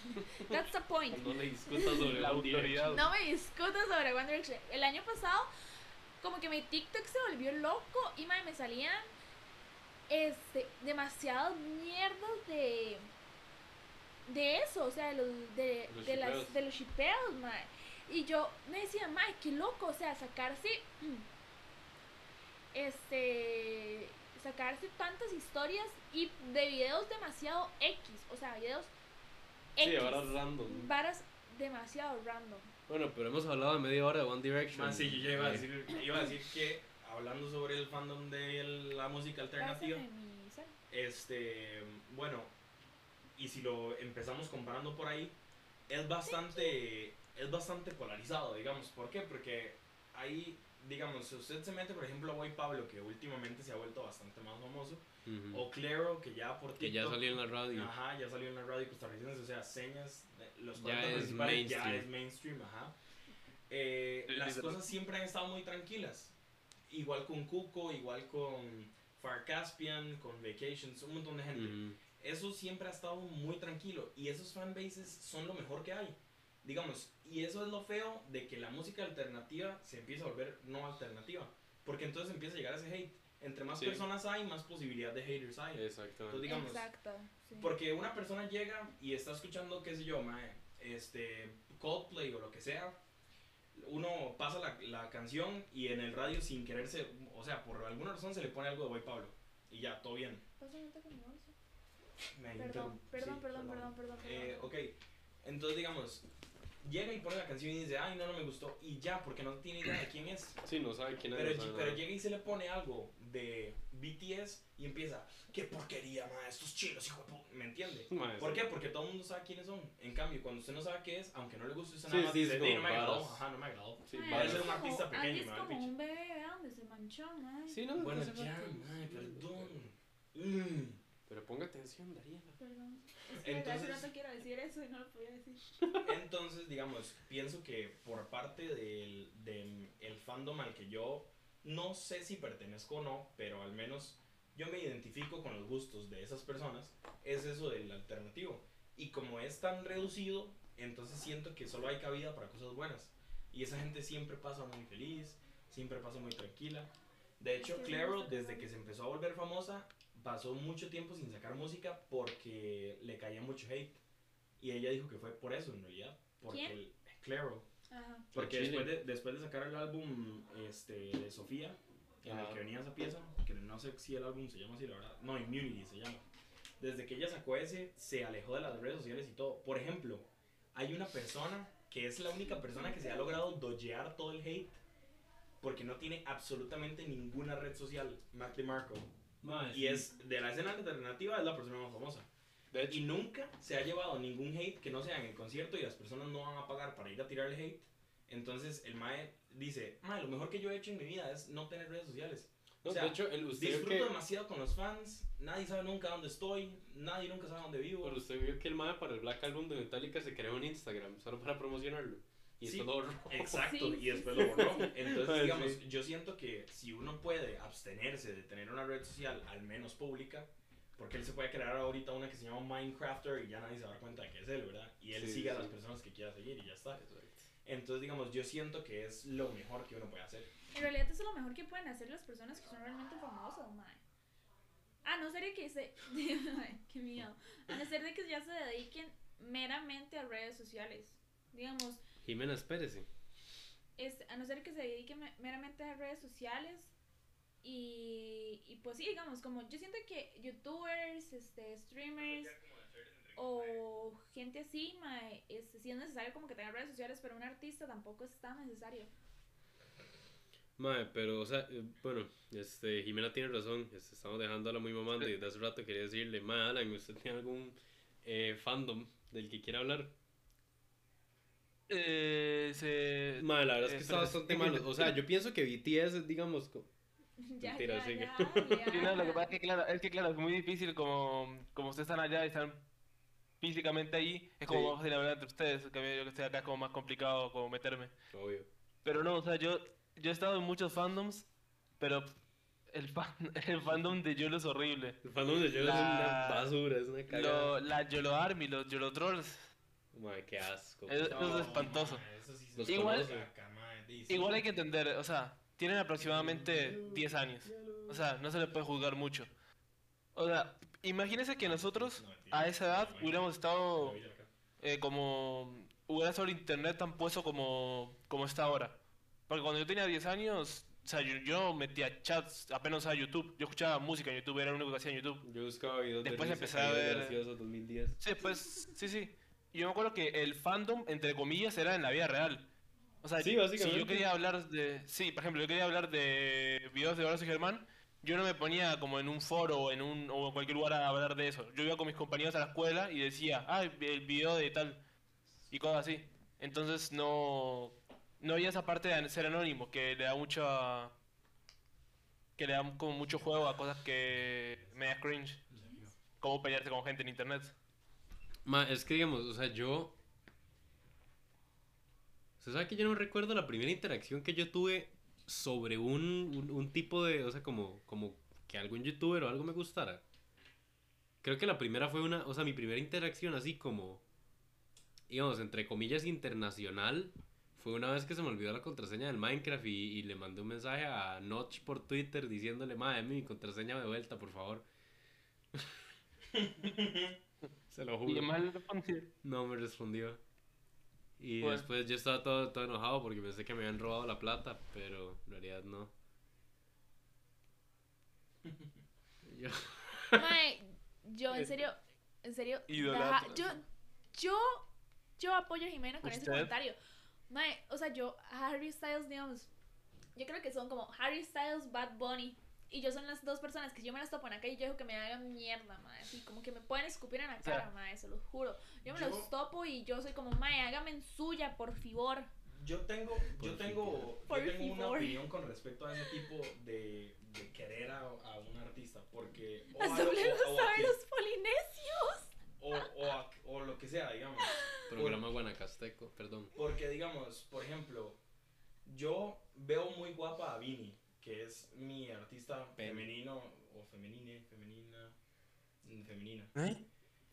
That's the point. No le discutas sobre La autoridad. No me discutas sobre One Direction. El año pasado, como que mi TikTok se volvió loco y me salían este, demasiadas mierdas de de eso, o sea, de los de, Los de las shipeos. de los shipeos, mae. Y yo me decía, mae, qué loco, o sea, sacarse este sacarse tantas historias y de videos demasiado X, o sea, videos Sí, ahora random. varas demasiado random. Bueno, pero hemos hablado de media hora de One Direction. Ah, sí, yo ya iba a decir, iba a decir que hablando sobre el fandom de la música alternativa, este, bueno, y si lo empezamos comparando por ahí, es bastante, es bastante polarizado, digamos. ¿Por qué? Porque ahí, digamos, si usted se mete, por ejemplo, a Boy Pablo, que últimamente se ha vuelto bastante más famoso, ujú. o Claro, que ya por Que ya TikTok- salió en la radio. Ajá, ya salió en la radio costarricense, o sea, señas, los Ya 40 es principales ya mainstream. es mainstream, ajá. Eh, las cosas siempre han estado muy tranquilas. Igual con Cuco, igual con Far Caspian, con Vacations, un montón de gente. Ujú. Eso siempre ha estado muy tranquilo y esos fanbases son lo mejor que hay. Digamos, y eso es lo feo de que la música alternativa se empieza a volver no alternativa. Porque entonces empieza a llegar ese hate. Entre más Sí. personas hay, más posibilidad de haters hay. Entonces, Exactamente. digamos, Exacto. sí. porque una persona llega y está escuchando, qué sé yo, mae, este, Coldplay o lo que sea. Uno pasa la, la canción y en el radio sin quererse, o sea, por alguna razón se le pone algo de Boy Pablo. Y ya, todo bien. Me Perdón, perdón, sí, perdón, perdón, perdón, Eh, perdón. ok, entonces digamos, llega y pone la canción y dice, ay, no, no me gustó. Y ya, porque no tiene idea de quién es. Sí, no sabe quién es. Pero, no pero llega y se le pone algo de BTS y empieza, qué porquería, ma, estos chinos, hijo de pu-". ¿Me entiende? Mae, ¿Por sí. qué? Porque todo el mundo sabe quiénes son. En cambio, cuando usted no sabe qué es, aunque no le guste, usted Sí, nada más sí, dice, es "Di, como no me agradó. Ajá, no me agradó. Sí, varas. Parece un artista pequeño, es me da como un bebé, vea donde se manchó, mae. Sí, no, Bueno, entonces ya, mae, perdón. Mm. Pero ponga atención, Dariela. Perdón. Es que Entonces- hace rato quiero decir eso y no lo podía decir. Entonces, digamos, pienso que por parte del, del el fandom al que yo no sé si pertenezco o no, pero al menos yo me identifico con los gustos de esas personas, es eso del alternativo. Y como es tan reducido, entonces siento que solo hay cabida para cosas buenas. Y esa gente siempre pasa muy feliz, siempre pasa muy tranquila. De hecho, Claro, desde que se empezó a volver famosa, pasó mucho tiempo sin sacar música porque le caía mucho hate. Y ella dijo que fue por eso, en realidad. Porque ¿Quién? el- Claro. Ajá. Porque después de, después de sacar el álbum este, de Sofía, en el Ajá. que venía esa pieza, que no sé si el álbum se llama así, la verdad. No, Immunity se llama. Desde que ella sacó ese, se alejó de las redes sociales y todo. Por ejemplo, hay una persona que es la única persona que se ha logrado doyear todo el hate porque no tiene absolutamente ninguna red social, Mac DeMarco. Mae, Y sí. es de la escena alternativa, es la persona más famosa. De hecho, Y nunca se ha llevado ningún hate que no sea en el concierto y las personas no van a pagar para ir a tirarle hate. Entonces el Mae dice, Mae, lo mejor que yo he hecho en mi vida es no tener redes sociales. no, o sea, de hecho el, usted Disfruto que, demasiado con los fans, nadie sabe nunca dónde estoy, nadie nunca sabe dónde vivo. pero usted vio que el mae para el Black Album de Metallica se creó en Instagram solo para promocionarlo. Y Sí. lo borró. Exacto, Sí, y después sí. lo borró. Entonces, digamos, sí. yo siento que si uno puede abstenerse de tener una red social, al menos pública, porque él se puede crear ahorita una que se llama Minecrafter y ya nadie se va a dar cuenta de que es él, ¿verdad? Y él Sí, sigue a las personas que quiera seguir y ya está. Entonces, digamos, yo siento que es lo mejor que uno puede hacer. En realidad eso es lo mejor que pueden hacer las personas que son realmente famosas, mae. A no ser de que se... Qué miedo. A no ser de que ya se dediquen meramente a redes sociales. Digamos, Jimena, espérese. este, a no ser que se dediquen me- meramente a redes sociales. Y, y pues sí, digamos, como yo siento que youtubers, este, streamers o gente así, mae, este, sí es necesario como que tengan redes sociales, pero un artista tampoco es tan necesario. Mae, pero, o sea, eh, bueno, este, Jimena tiene razón, este, estamos dejándola muy mamando y de hace rato quería decirle, mae, Alan, ¿usted tiene algún eh, fandom del que quiera hablar? Eh, se... Mae, la verdad es que está bastante malo, o sea, yo pienso que BTS, es, digamos, co- ya, Mentira, ya, sigue. ya, ya. Sí, no, lo que pasa es que, claro, es que, claro, es muy difícil como, como ustedes están allá y están físicamente ahí, es como Sí. más fácil hablar entre ustedes, que yo que estoy acá es como más complicado como meterme. obvio. Pero no, o sea, yo, yo he estado en muchos fandoms, pero el, fan, el fandom de Yolo es horrible. El fandom de Yolo La- es una basura, es una cagada. Lo, la Yolo Army, los Yolo Trolls, Mae, qué asco. Es- puta. eso es espantoso. mae, eso sí se Igual- igual hay que entender, o sea, tienen aproximadamente 10 años. O sea, no se le puede juzgar mucho. O sea, imagínense que nosotros a esa edad hubiéramos estado eh, como hubiera sobre internet tan puesto como, como está ahora. Porque cuando yo tenía 10 años, o sea, yo, yo metía chats apenas a YouTube. Yo escuchaba música en YouTube, era lo único que hacía en YouTube. Yo buscaba videos Después de empecé a ver- graciosos 2010. Sí, pues, sí, sí. Y yo me acuerdo que el fandom, entre comillas, era en la vida real. O sea, Sí, si yo quería hablar de... Sí, por ejemplo, yo quería hablar de videos de Horacio Germán, yo no me ponía como en un foro o en, un, o en cualquier lugar a hablar de eso. Yo iba con mis compañeros a la escuela y decía, ah, el video de tal, y cosas así. Entonces no... No había esa parte de ser anónimo, que le da mucha... Que le da como mucho juego a cosas que me da cringe. Como pelearse con gente en internet. Ma, es que digamos, o sea, yo. ¿Usted sabe que yo no recuerdo la primera interacción que yo tuve sobre un, un, un tipo de. O sea, como, como que algún youtuber o algo me gustara? Creo que la primera fue una. O sea, mi primera interacción así como. Digamos, entre comillas, internacional. Fue una vez que se me olvidó la contraseña del Minecraft y, y le mandé un mensaje a Notch por Twitter diciéndole, ma, dame mi contraseña de vuelta, por favor. se lo juro. Y mal respondí. No me respondió. Y Bueno. después yo estaba todo, todo enojado porque pensé que me habían robado la plata, pero en realidad no. Yo- Mae, yo en serio, en serio, deja- yo, yo, yo apoyo a Jimena con ese ¿Usted? comentario. Mae, o sea, yo, Harry Styles, digamos, yo creo que son como Harry Styles, Bad Bunny. Y yo son las dos personas que yo me las topo en la calle y yo dejo que me hagan mierda, mae. Así como que me pueden escupir en la O sea, cara, mae, se los juro. Yo me yo- los topo y yo soy como, mae, hágame en suya, por favor. Yo tengo, yo tengo, Por yo tengo una opinión con respecto a ese tipo de, de querer a, a un artista, porque o, a lo- doble o- lo o a saben que- los polinesios. o, o, a- o lo que sea, digamos. Programa Guanacasteco, perdón. Porque, digamos, por ejemplo, yo veo muy guapa a Vini, que es mi artista Pen. femenino o femenine, femenina, mm, femenina.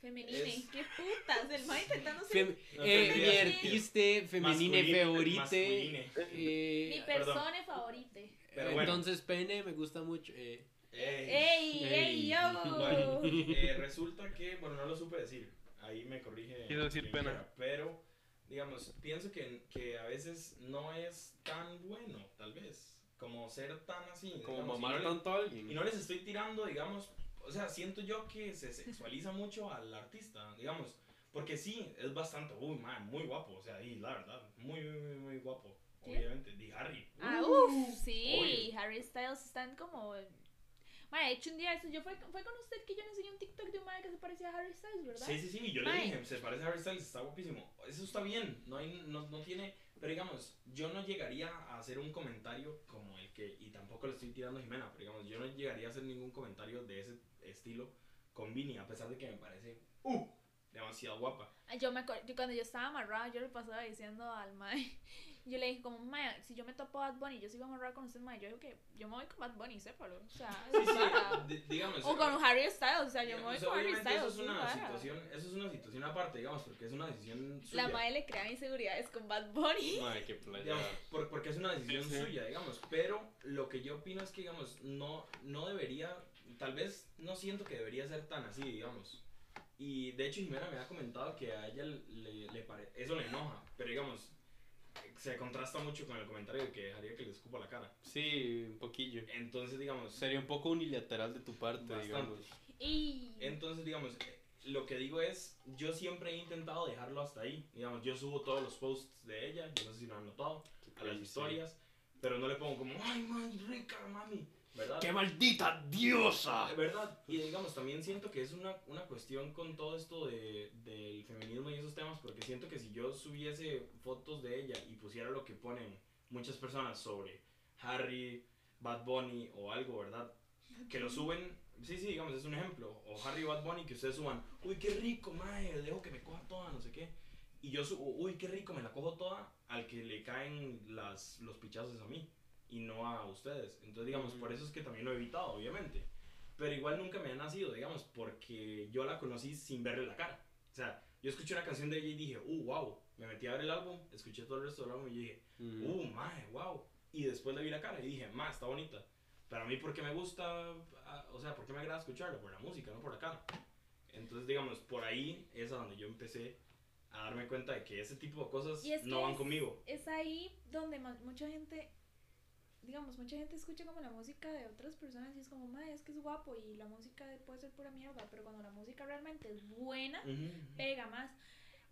Femenine, Es- qué putas, el mae intentando ser Fem- No, eh, mi artista femenine masculine. eh, mi persona favorita. Pero bueno. Entonces, pene me gusta mucho. eh. Ey. ¡Ey, ey, yo! Bueno, eh, resulta que, bueno, no lo supe decir. Ahí me corrige. Quiero decir pena. quiera, Pero, digamos, pienso que, que a veces no es tan bueno, tal vez, como ser tan así. Como digamos, y mamar no tanto a alguien. Y no les estoy tirando, digamos, o sea, siento yo que se sexualiza mucho al artista, digamos, porque sí, es bastante, uy, man, muy guapo, o sea, y la verdad, muy, muy, muy, muy guapo. obviamente, di Harry. Ah, uff, sí, Harry Styles están como... Mae, de hecho un día eso, yo fue, fue con usted que yo le enseñé un TikTok de un mae que se parecía a Harry Styles, ¿verdad? Sí, sí, sí, yo le dije, se parece a Harry Styles, está guapísimo. Eso está bien, no, hay, no, no tiene... Pero digamos, yo no llegaría a hacer un comentario como el que, y tampoco le estoy tirando a Jimena, pero digamos, yo no llegaría a hacer ningún comentario de ese estilo con Vini, a pesar de que me parece uh, demasiado guapa. Yo me acuerdo, cuando yo estaba amarrada, yo le pasaba diciendo al mae, yo le dije como, mae, si yo me topo a Bad Bunny, yo sigo amarrada con usted, mae, yo digo que yo me voy con Bad Bunny, sépalo, o sea, Sí, sí, digamos... o con Harry Styles, o sea, yo me voy con Harry obviamente Styles, eso es una situación, eso es una situación aparte, digamos, porque es una decisión suya. La mae le crea inseguridades con Bad Bunny. Madre, qué playa. Digamos, porque es una decisión Sí, sí. suya, digamos. Pero lo que yo opino es que, digamos, no, no debería, tal vez no siento que debería ser tan así, digamos. Y de hecho, Jimena me ha comentado que a ella le, le pare- eso le enoja, pero digamos, se contrasta mucho con el comentario de que dejaría que le escupa la cara. Sí, un poquillo. Entonces, digamos, Sería un poco unilateral de tu parte, Bastante. digamos. Y... Entonces, digamos, eh, lo que digo es, yo siempre he intentado dejarlo hasta ahí. Digamos, yo subo todos los posts de ella, yo no sé si lo han notado, a las Sí. historias, pero no le pongo como, ay, mami, rica, mami, ¿verdad? ¡Qué maldita diosa! De verdad, y digamos, también siento que es una, una cuestión con todo esto de, del feminismo y esos temas, porque siento que si yo subiese fotos de ella y pusiera lo que ponen muchas personas sobre Harry, Bad Bunny o algo, ¿verdad? Que lo suben, sí, sí, digamos, es un ejemplo, o Harry Bad Bunny que ustedes suban, uy, qué rico, mae, dejo que me coja toda, no sé qué. Y yo subo, uy, qué rico, me la cojo toda, al que le caen las, los pichazos a mí y no a ustedes. Entonces, digamos, por eso es que también lo he evitado, obviamente. Pero igual nunca me ha nacido, digamos, porque yo la conocí sin verle la cara. O sea, yo escuché una canción de ella y dije, uh, wow. Me metí a ver el álbum, escuché todo el resto del álbum y dije, Mm. uh, mae, wow. Y después le vi la cara y dije, ma, está bonita. Pero a mí, porque me gusta, ah, o sea, porque me agrada escucharla? Por la música, no por la cara. Entonces, digamos, por ahí es a donde yo empecé a darme cuenta de que ese tipo de cosas no van es- conmigo. es ahí donde mucha gente, digamos, mucha gente escucha como la música de otras personas y es como, madre, es que es guapo y la música de- puede ser pura mierda, pero cuando la música realmente es buena, Ujú. pega más.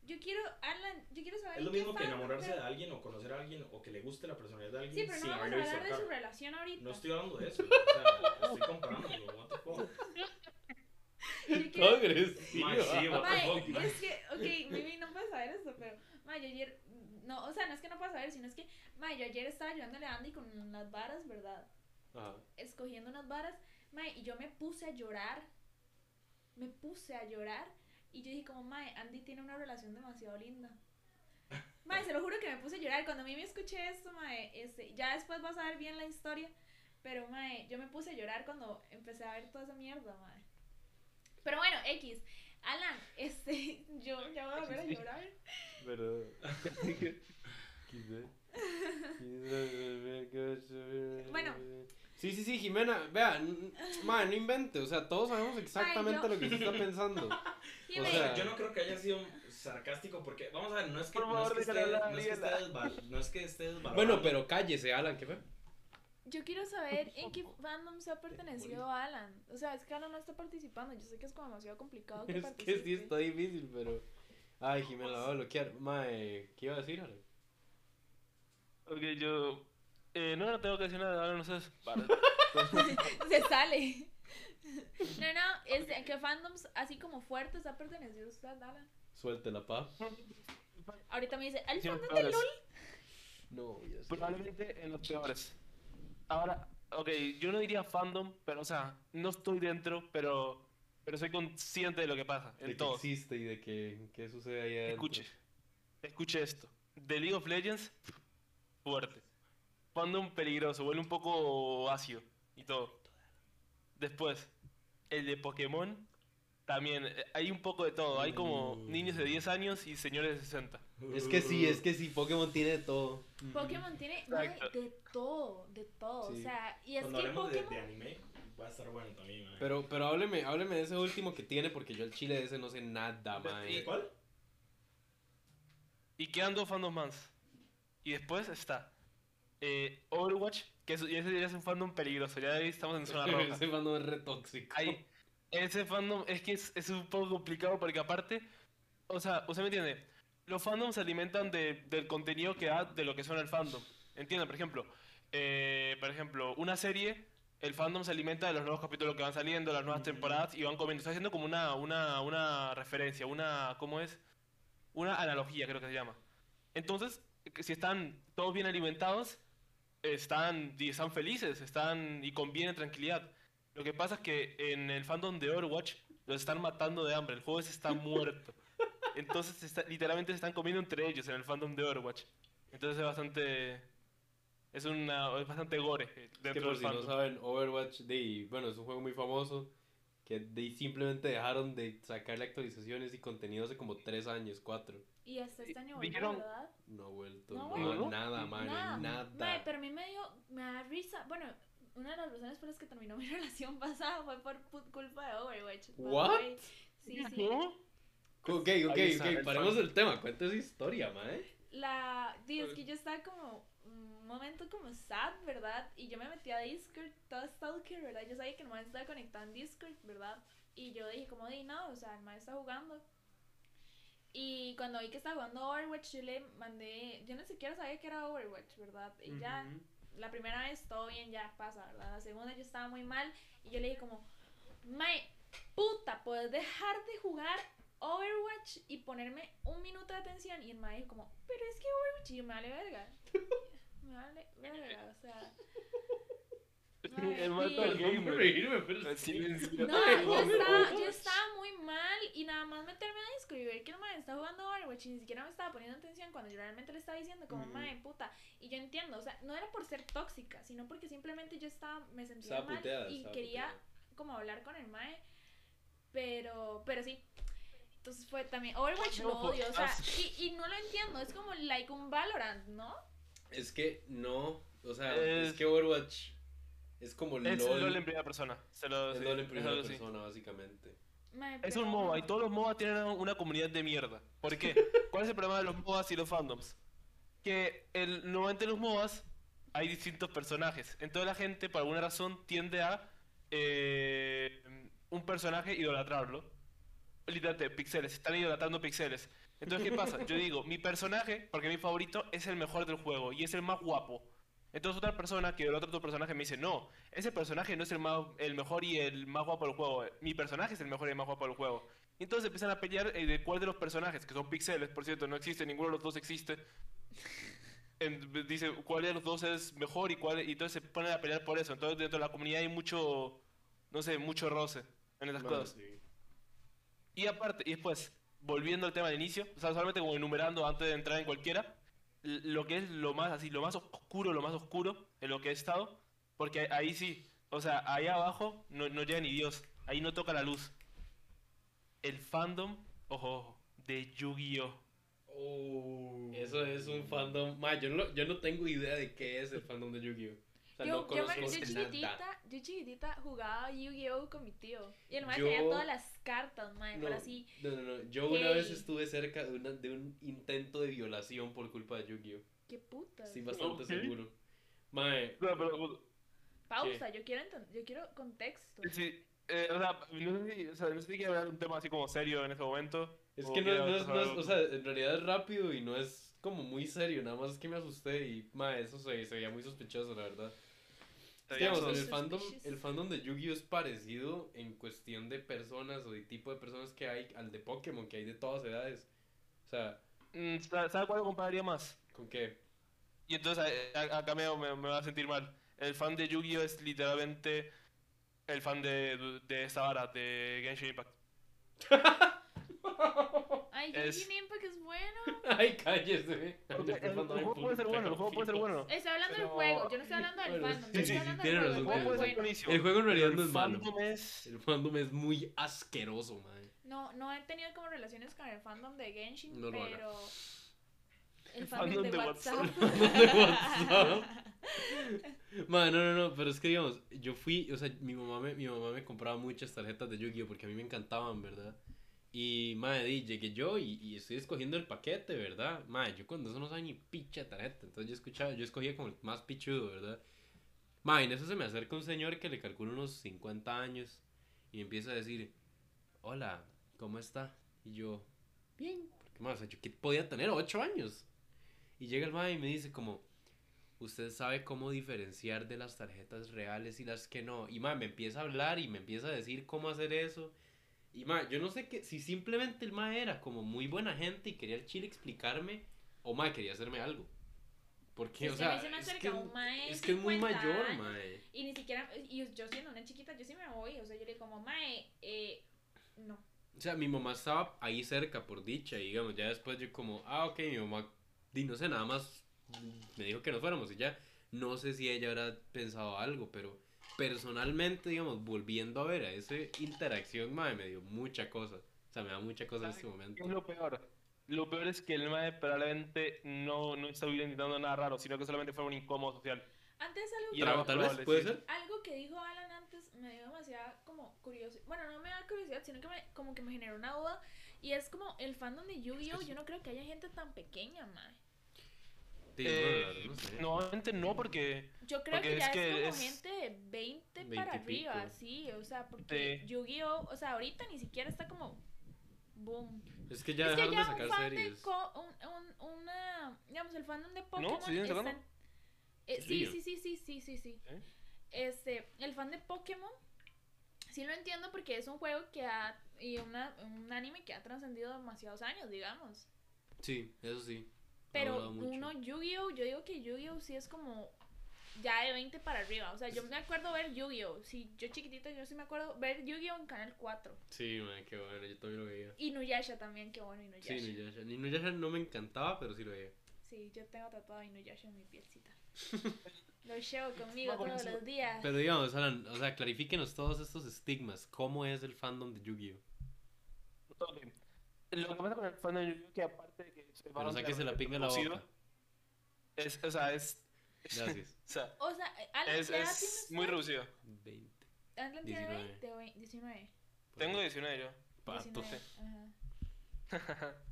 Yo quiero, Alan, yo quiero saber Es lo mismo que fan enamorarse de- de alguien o conocer a alguien o que le guste la personalidad de Sí, alguien pero no sin vamos a hablar la de su relación ahorita. No estoy hablando de eso, o sea, estoy comparándolo, what the fuck. Yo quiero- sí, what the fuck, es que, ok, Mimi no puede saber esto, pero, mae, yo ayer, no, o sea, no es que no pueda saber, sino es que, mae, yo ayer estaba ayudándole a Andy con las varas, ¿verdad? Ajá. escogiendo unas varas, mae, y yo me puse a llorar, me puse a llorar, y yo dije como, mae, Andy tiene una relación demasiado linda. Mae, se lo juro que me puse a llorar, cuando a mí me escuché esto, mae, este, ya después vas a ver bien la historia, pero, mae, yo me puse a llorar cuando empecé a ver toda esa mierda, mae. Pero bueno, X, Alan, este, yo ya voy a volver a llorar. Pero. Bueno. Sí, sí, sí, Jimena, vea, n- madre, no invente, o sea, todos sabemos exactamente yo- lo que se está pensando. O sea- Yo no creo que haya sido sarcástico porque, vamos a ver, no es que, Por no es que esté, no es que esté, Ariela. desval- no es que esté. Bueno, pero cállese, Alan, ¿qué fue? Yo quiero saber en qué fandom se ha pertenecido Alan. O sea, es que Alan no está participando. Yo sé que es como demasiado complicado que Es que sí está difícil, pero. Ay, Jimena, la voy a bloquear. Mae, ¿qué iba a decir, Alan? Ok, yo. Eh, no, no tengo que decir nada, ahora no sé. Vale. Se sale. No, no, es que fandoms así como fuertes ha pertenecido usted, Alan. Suéltela, pa. Ahorita me dice, ¿al fandom de. LOL? No, ya sé. Probablemente en los peores. Ahora, ok, yo no diría fandom, pero o sea, no estoy dentro, pero pero soy consciente de lo que pasa De en que todos. existe y de que, que sucede ahí adentro. Escuche, escuche esto. The League of Legends, fuerte. Fandom peligroso, huele un poco ácido y todo. Después, el de Pokémon, también eh, hay un poco de todo. Hay como niños de 10 años y señores de 60. Es que sí, es que sí, Pokémon tiene de todo. Pokémon tiene Exacto. de todo, de todo. Sí. O sea, y es Cuando que hablemos de, Pokémon. de anime, va a estar bueno también, mae. Pero, pero hábleme, hábleme de ese último que tiene, porque yo al chile de ese no sé nada, De- mae. ¿Cuál? Y quedan dos fandom más. Y después está eh, Overwatch, que es, y ese ya es un fandom peligroso. Ya ahí estamos en zona roja. ese fandom es re tóxico. Hay- ese fandom es que es, es un poco complicado porque aparte, o sea, usted me entiende, los fandoms se alimentan de, del contenido que da de lo que suena el fandom. Entienden, por ejemplo, eh, por ejemplo, una serie, el fandom se alimenta de los nuevos capítulos que van saliendo, las nuevas temporadas y van comiendo. Está haciendo como una, una, una referencia, una, ¿cómo es? Una analogía, creo que se llama. Entonces, si están todos bien alimentados, están, y están felices, están y convienen tranquilidad. Lo que pasa es que en el fandom de Overwatch los están matando de hambre, el juego está muerto. Entonces, literalmente se están comiendo entre ellos en el fandom de Overwatch. Entonces es bastante es, una, es bastante gore dentro que por si no saben, Overwatch, de, bueno, es un juego muy famoso que de, simplemente dejaron de sacarle actualizaciones y contenido hace como 3 años, 4. Y hasta este año volvió, ¿verdad? No ha vuelto, no, nada, man, nada. nada. pero a mí me dio, me da risa, bueno, una de las razones por las que terminó mi relación pasada fue por culpa de Overwatch. ¿What? Sí, sí. Ok, ok, ok, paremos el tema, cuenta esa historia, mae. La, es que yo estaba como un momento como sad, ¿verdad? Y yo me metí a Discord, todo stalker, ¿verdad? Yo sabía que el maestro estaba conectado en Discord, ¿verdad? Y yo dije, como di, no, o sea, el maestro está jugando. Y cuando vi que estaba jugando Overwatch, yo le mandé, yo no siquiera sabía que era Overwatch, ¿verdad? Y ya, la primera vez todo bien, ya pasa, ¿verdad? La segunda yo estaba muy mal y yo le dije como, Mae, puta, ¿puedes dejar de jugar Overwatch y ponerme un minuto de atención? Y el Mae dijo como, pero es que Overwatch, y yo me vale verga. me vale verga, o sea. No, yo estaba, yo estaba muy mal y nada más meterme a disco y ver que el mae está jugando Overwatch y ni siquiera me estaba poniendo atención cuando yo realmente le estaba diciendo como mae puta y yo entiendo, o sea, no era por ser tóxica, sino porque simplemente yo estaba me sentía mal y quería como hablar con el mae, pero pero sí. Entonces fue también Overwatch no, odio, o sea, y, y no lo entiendo, es como like un Valorant, ¿no? Es que no, o sea, es, que Overwatch es como es LOL. LOL en primera persona. Se lo, es LOL en primera persona, básicamente. Es un MOBA y todos los MOBA tienen una comunidad de mierda. ¿Por qué? ¿Cuál es el problema de los MOBAs y los fandoms? Que el, normalmente en los MOBAs hay distintos personajes. Entonces la gente, por alguna razón, tiende a eh, un personaje idolatrarlo. Literalmente, pixeles. Están idolatrando pixeles. Entonces, ¿qué pasa? Yo digo, mi personaje, porque mi favorito, es el mejor del juego y es el más guapo. Entonces otra persona que el otro personaje me dice, no, ese personaje no es el, más, el mejor y el más guapo del juego, mi personaje es el mejor y el más guapo del juego. Y entonces empiezan a pelear eh, de cuál de los personajes, que son pixeles, por cierto, no existe, ninguno de los dos existe. dice cuál de los dos es mejor y cuál, y entonces se ponen a pelear por eso. Entonces dentro de la comunidad hay mucho, no sé, mucho roce en esas cosas. Y aparte, y después, volviendo al tema del inicio, o sea, solamente como enumerando antes de entrar en cualquiera, lo que es lo más así, lo más oscuro, lo más oscuro en lo que he estado, porque ahí sí, o sea, ahí abajo no, no llega ni Dios, ahí no toca la luz. El fandom, ojo, de Yu-Gi-Oh! Oh. Eso es un fandom. yo, no, yo no tengo idea de qué es el fandom de Yu-Gi-Oh! Yo, yo, chiquitita, yo chiquitita jugaba Yu-Gi-Oh con mi tío. Y el mae tenía todas las cartas, mae, no, así. No, no, no. Yo una vez estuve cerca de, una, de un intento de violación por culpa de Yu-Gi-Oh. Qué puta. Sí, bastante seguro. Mae. Pausa, yo quiero, yo quiero contexto. Sí, eh, o, sea, no sé si, o sea, no sé si quiero hablar de un tema así como serio en ese momento. Es que no, no, es, no es, o sea, en realidad es rápido y no es como muy serio, nada más es que me asusté y, mae, eso se, se veía muy sospechoso, la verdad. Digamos, el fandom, el fandom de Yu-Gi-Oh es parecido en cuestión de personas o de tipo de personas que hay al de Pokémon, que hay de todas edades. O sea... Mm, ¿Sabes cuál lo compararía más? ¿Con qué? Y entonces acá me, me, me va a sentir mal. El fan de Yu-Gi-Oh es literalmente el fan de, de esta vara, de Genshin Impact. Ay, Genshin Impact es bueno. Ay, cállese. el, juego puede ser bueno, el juego puede ser bueno. Estoy hablando del juego, yo no estoy hablando del fandom. Sí, sí, sí, tiene razón. El juego puede ser buenísimo. El juego en realidad no es malo. El fandom es muy asqueroso, man. No, no he tenido como relaciones con el fandom de Genshin, pero... El fandom, de, WhatsApp. de WhatsApp. Man, no, no, no, pero es que digamos, yo fui, o sea, mi mamá me, mi mamá me compraba muchas tarjetas de Yu-Gi-Oh! porque a mí me encantaban, ¿verdad? Y, madre, llegué yo y, y, estoy escogiendo el paquete, ¿verdad? Madre, yo cuando eso no sabe ni picha tarjeta. Entonces yo escuchaba, yo escogía como el más pichudo, ¿verdad? Madre, en eso se me acerca un señor que le calcula unos 50 años y empieza a decir, hola, ¿cómo está? Y yo, bien, porque más, yo que podía tener 8 años. Y llega el madre y me dice como, usted sabe cómo diferenciar de las tarjetas reales y las que no. Y mae, me empieza a hablar y me empieza a decir cómo hacer eso. Y mae, yo no sé que si simplemente el mae era como muy buena gente y quería el chile explicarme o mae quería hacerme algo. Porque, Sí, o sea, se me es que, un mae es que es muy 50 mayor, años. mae. Y ni siquiera, y yo siendo una chiquita, yo sí me voy, o sea, yo le digo como, mae, eh, no. O sea, mi mamá estaba ahí cerca, por dicha, y digamos, ya después yo como, ah, ok, mi mamá, di, no sé, nada más me dijo que nos fuéramos y ya, no sé si ella habrá pensado algo, pero personalmente, digamos, volviendo a ver a esa interacción, madre, me dio mucha cosa. O sea, me da mucha cosa en este momento. ¿Qué es lo peor? Lo peor es que el mae probablemente no, no estuviera intentando nada raro, sino que solamente fue un incómodo social. Antes algo Y que, era Tal, vez, puede sí. ser. algo que dijo Alan antes me dio demasiada como curiosidad, bueno, no me da curiosidad, sino que me, como que me generó una duda, y es como el fandom de Yu-Gi-Oh, yo no creo que haya gente tan pequeña, mae. Eh, no sé. Normalmente no, porque Yo creo Porque que es ya es, que como es- gente de 20, 20 para pico. arriba, sí, o sea, porque Sí. Yu-Gi-Oh, o sea, ahorita ni siquiera está como boom. Es que ya es que dejaron ya de un sacar fan series. de co- un, un- una, digamos, el fandom de Pokémon en- eh, ¿En sí, sí, sí, sí, sí, sí, sí. ¿Eh? Este, el fan de Pokémon sí lo entiendo porque es un juego que ha y una, un anime que ha trascendido demasiados años, digamos. Sí, eso sí. Pero uno Yu-Gi-Oh, yo digo que Yu-Gi-Oh sí es como ya de 20 para arriba. O sea, yo me acuerdo ver Yu-Gi-Oh. Sí, yo chiquitita, yo sí me acuerdo ver Yu-Gi-Oh en Canal 4. Sí, man, qué bueno, yo también lo veía. Y Nuyasha también, qué bueno Inuyasha. Sí, Sí, Inuyasha. No me encantaba, pero sí lo veía. yo tengo tatuado Inuyasha en mi pielcita. Lo llevo conmigo No, todos los días. Pero digamos, Alan, o sea, clarifíquenos todos estos estigmas. ¿Cómo es el fandom de Yu-Gi-Oh? Lo que pasa con el fandom de Yu-Gi-Oh que aparte de que se Pero sáquese la pinga la boca. Es, o sea, es, Gracias. o sea, O sea, eh, Alan, es, ¿qué edad es muy reducido. 20. Alan tiene 19. 20 o 20, 19. Tengo 19 yo. Pato. 19, ajá.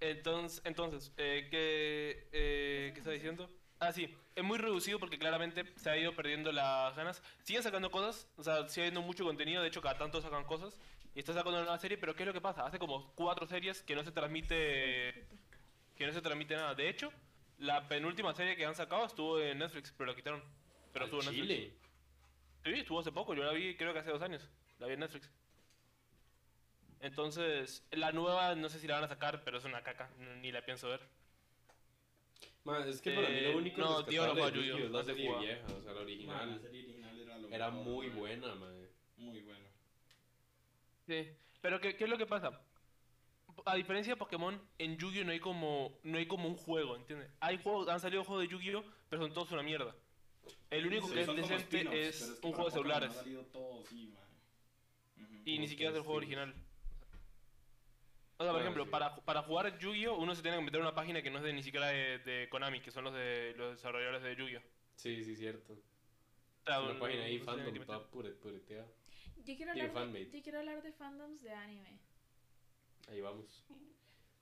Entonces, entonces eh, ¿qué, eh, ¿qué está diciendo? Ah, sí, es muy reducido porque claramente se ha ido perdiendo las ganas. Siguen sacando cosas, o sea, sigue habiendo mucho contenido, de hecho cada tanto sacan cosas. Y está sacando una nueva serie, pero ¿qué es lo que pasa? Hace como cuatro series que no se transmite que no se transmite nada. De hecho, la penúltima serie que han sacado estuvo en Netflix, pero la quitaron. Pero estuvo en Netflix. Chile. Sí, estuvo hace poco, yo la vi creo que hace dos años. La vi en Netflix. Entonces, la nueva no sé si la van a sacar, pero es una caca, ni la pienso ver. Man, es que para mí Eh, lo único no, tío, no de Yu-Gi-Oh, es la serie vieja, o sea, la Man, la original. serie original era lo Era mejor, muy man. buena, man. Muy buena. Sí, pero ¿qué, qué es lo que pasa? A diferencia de Pokémon, en Yu-Gi-Oh no hay como no hay como un juego, ¿entiendes? Hay juegos, han salido juegos de Yu-Gi-Oh, pero son todos una mierda. El único Sí, que es decente es, que un juego de celulares. Ha salido todo, sí, man. Ujú. Y ni siquiera es el juego original. O sea, por Bueno, ejemplo, sí. para, para jugar Yu-Gi-Oh uno se tiene que meter a una página que no es de ni siquiera de, de Konami, que son los de los desarrolladores de Yu-Gi-Oh. Sí, sí, cierto. Una página ahí, fandom, toda pure- pureteada. Yo quiero, hablar de, yo quiero hablar de fandoms de anime. Ahí vamos.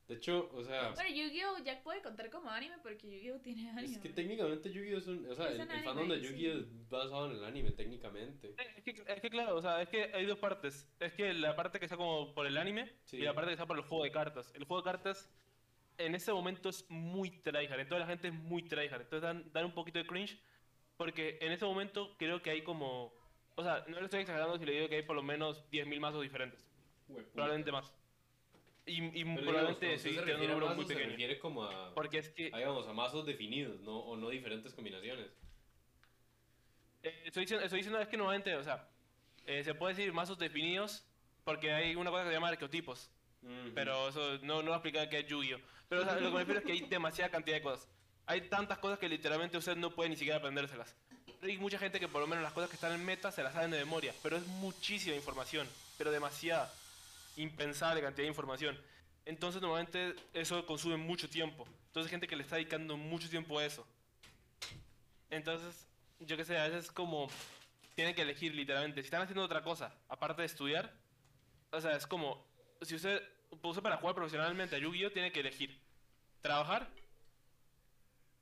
De hecho, o sea, Bueno, Yu-Gi-Oh ya puede contar como anime porque Yu-Gi-Oh tiene anime. es que técnicamente Yu-Gi-Oh es un. O sea, el, el fandom de sí. Yu-Gi-Oh es basado en el anime, técnicamente. Es que, es que claro, o sea, es que hay dos partes. Es que la parte que está como por el anime Sí. y la parte que está por el juego de cartas. El juego de cartas en ese momento es muy tryhard, entonces la gente es muy tryhard. Entonces dan, dan un poquito de cringe porque en ese momento creo que hay como... O sea, no le estoy exagerando si le digo que hay por lo menos 10.000 mazos diferentes. Hueputa. Probablemente más. Y, y digamos, probablemente usted sí, se tiene un número muy se pequeño. refiere como a, Porque es que... a, digamos, a mazos definidos, ¿no? O no diferentes combinaciones. Eh, estoy, diciendo, estoy diciendo es que nuevamente, o sea, eh, se puede decir mazos definidos porque hay una cosa que se llama arqueotipos. Ujú. Pero eso no, no va a explicar qué es Yu-Gi-Oh! Pero o sea, lo que me refiero es que hay demasiada cantidad de cosas. Hay tantas cosas que literalmente usted no puede ni siquiera aprendérselas. Hay mucha gente que por lo menos las cosas que están en meta se las saben de memoria, pero es muchísima información, pero demasiada. Impensable cantidad de información. Entonces normalmente eso consume mucho tiempo. Entonces gente que le está dedicando mucho tiempo a eso. Entonces, yo qué sé, a veces como tienen que elegir literalmente. Si están haciendo otra cosa, aparte de estudiar, o sea, es como, si usted, usted para jugar profesionalmente a Yu-Gi-Oh tiene que elegir trabajar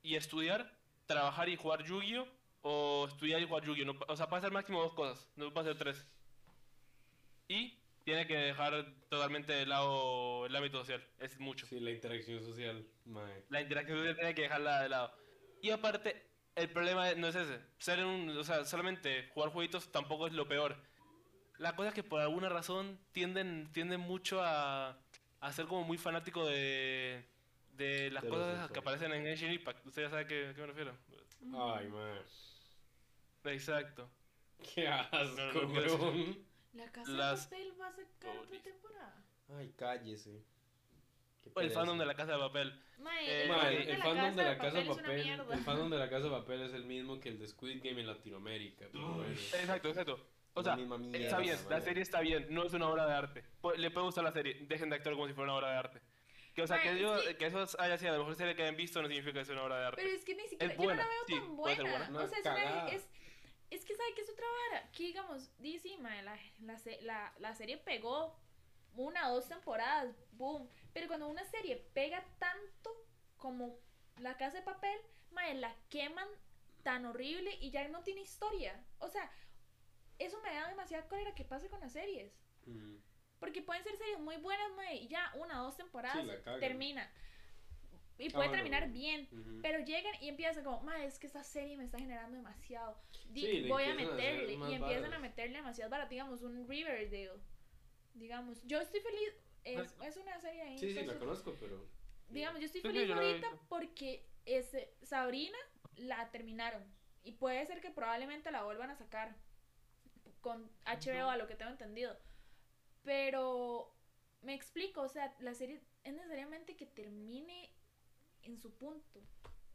y estudiar, trabajar y jugar Yu-Gi-Oh o estudiar y jugar Yu-Gi-Oh. No o sea, puede ser máximo dos cosas, no puede ser tres. Y tiene que dejar totalmente de lado el ámbito social, es mucho. Sí, la interacción social, mae. La interacción social tiene que dejarla de lado. Y aparte, el problema no es ese. Ser un, o sea, solamente jugar jueguitos tampoco es lo peor. La cosa es que por alguna razón tienden, tienden mucho a, a ser como muy fanático de, de las De cosas que aparecen en Genshin Impact. Usted ya sabe a qué, a qué me refiero. Ay, man. Exacto. Qué asco, No, no, no. La casa Las- de papel va a sacar otra Pobres. temporada. Ay, cállese. El fandom de la casa de papel. Eh, el, el fandom de la casa de papel, el fandom de la casa de papel es el mismo que el de Squid Game en Latinoamérica. pero bueno. Exacto, exacto. O La sea, mierda, está bien, la madre. serie está bien, no es una obra de arte. Le puede gustar la serie, dejen de actuar como si fuera una obra de arte. Que, o sea, Ma, que, es yo- que- que eso haya sido la mejor serie que hayan visto no significa que sea una obra de arte. Pero es que ni siquiera, Es yo no buena, la veo sí, tan buena. buena. O sea, es, una, es, es que sabe que es otra vara. Que digamos, DC, mae, la, la, la, la serie pegó una o dos temporadas, boom. Pero cuando una serie pega tanto como La Casa de Papel, mae, la queman tan horrible y ya no tiene historia. O sea, eso me da demasiada cólera que pase con las series. Mm. Porque pueden ser series muy buenas, mae, y ya una o dos temporadas Sí, termina. Y Ah, puede bueno, terminar bueno. bien. Ujú. Pero llegan y empiezan como, ma, es que esta serie me está generando demasiado. Sí, voy a a meterle. más y empiezan a meterle demasiado para, digamos, un Riverdale. Digamos, yo estoy feliz. Es, es una serie ahí. Sí, sí, pues, la conozco, pero. digamos, yo estoy Sí, sí, feliz yo ahorita porque ese, Sabrina la terminaron. Y puede ser que probablemente la vuelvan a sacar con HBO, a lo que tengo entendido. Pero me explico, o sea, la serie es necesariamente que termine en su punto.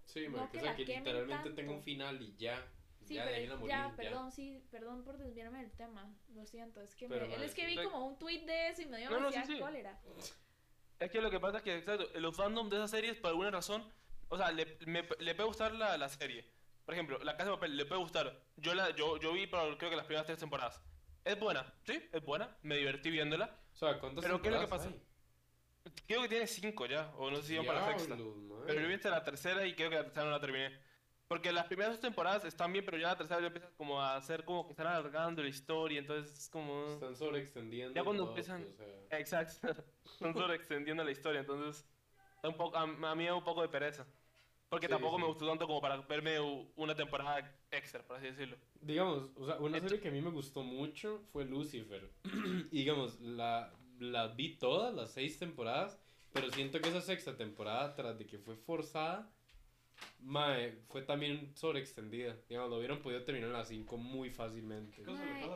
Sí, No que o sea, la que literalmente tanto. tenga un final y ya. Sí, ya pero morir, ya, perdón, sí, perdón por desviarme del tema. Lo siento, es que, Pero, me- madre, es que vi como un tweet de eso y me dio No, no, sí, sí. cólera. Es que lo que pasa es que, exacto, los fandom de esas series, por alguna razón, o sea, le, me- le puede gustar la, la serie. Por ejemplo, La Casa de Papel, le puede gustar. Yo la yo, yo vi, pero creo que las primeras tres temporadas. Es buena, sí, es buena. Me divertí viéndola. O sea, ¿cuántas Pero, ¿qué es lo que temporadas Creo que tiene cinco ya, o no sé si van para la sexta. Man. Pero yo vi hasta la tercera y creo que la tercera no la terminé. Porque las primeras dos temporadas están bien, pero ya la tercera ya empieza como a hacer como que están alargando la historia, entonces es como... Están sobreextendiendo. Ya cuando todo, empiezan- o sea, Exacto, están sobreextendiendo la historia, entonces un poco, a, a mí me da un poco de pereza. Porque Sí, tampoco sí. me gustó tanto como para verme una temporada extra, por así decirlo. Digamos, o sea, una serie que a mí me gustó mucho fue Lucifer. y digamos, la, la vi todas, las seis temporadas, pero siento que esa sexta temporada, tras de que fue forzada, mae, fue también sobreextendida. Digamos, lo hubieran podido terminar en las cinco muy fácilmente. Mae.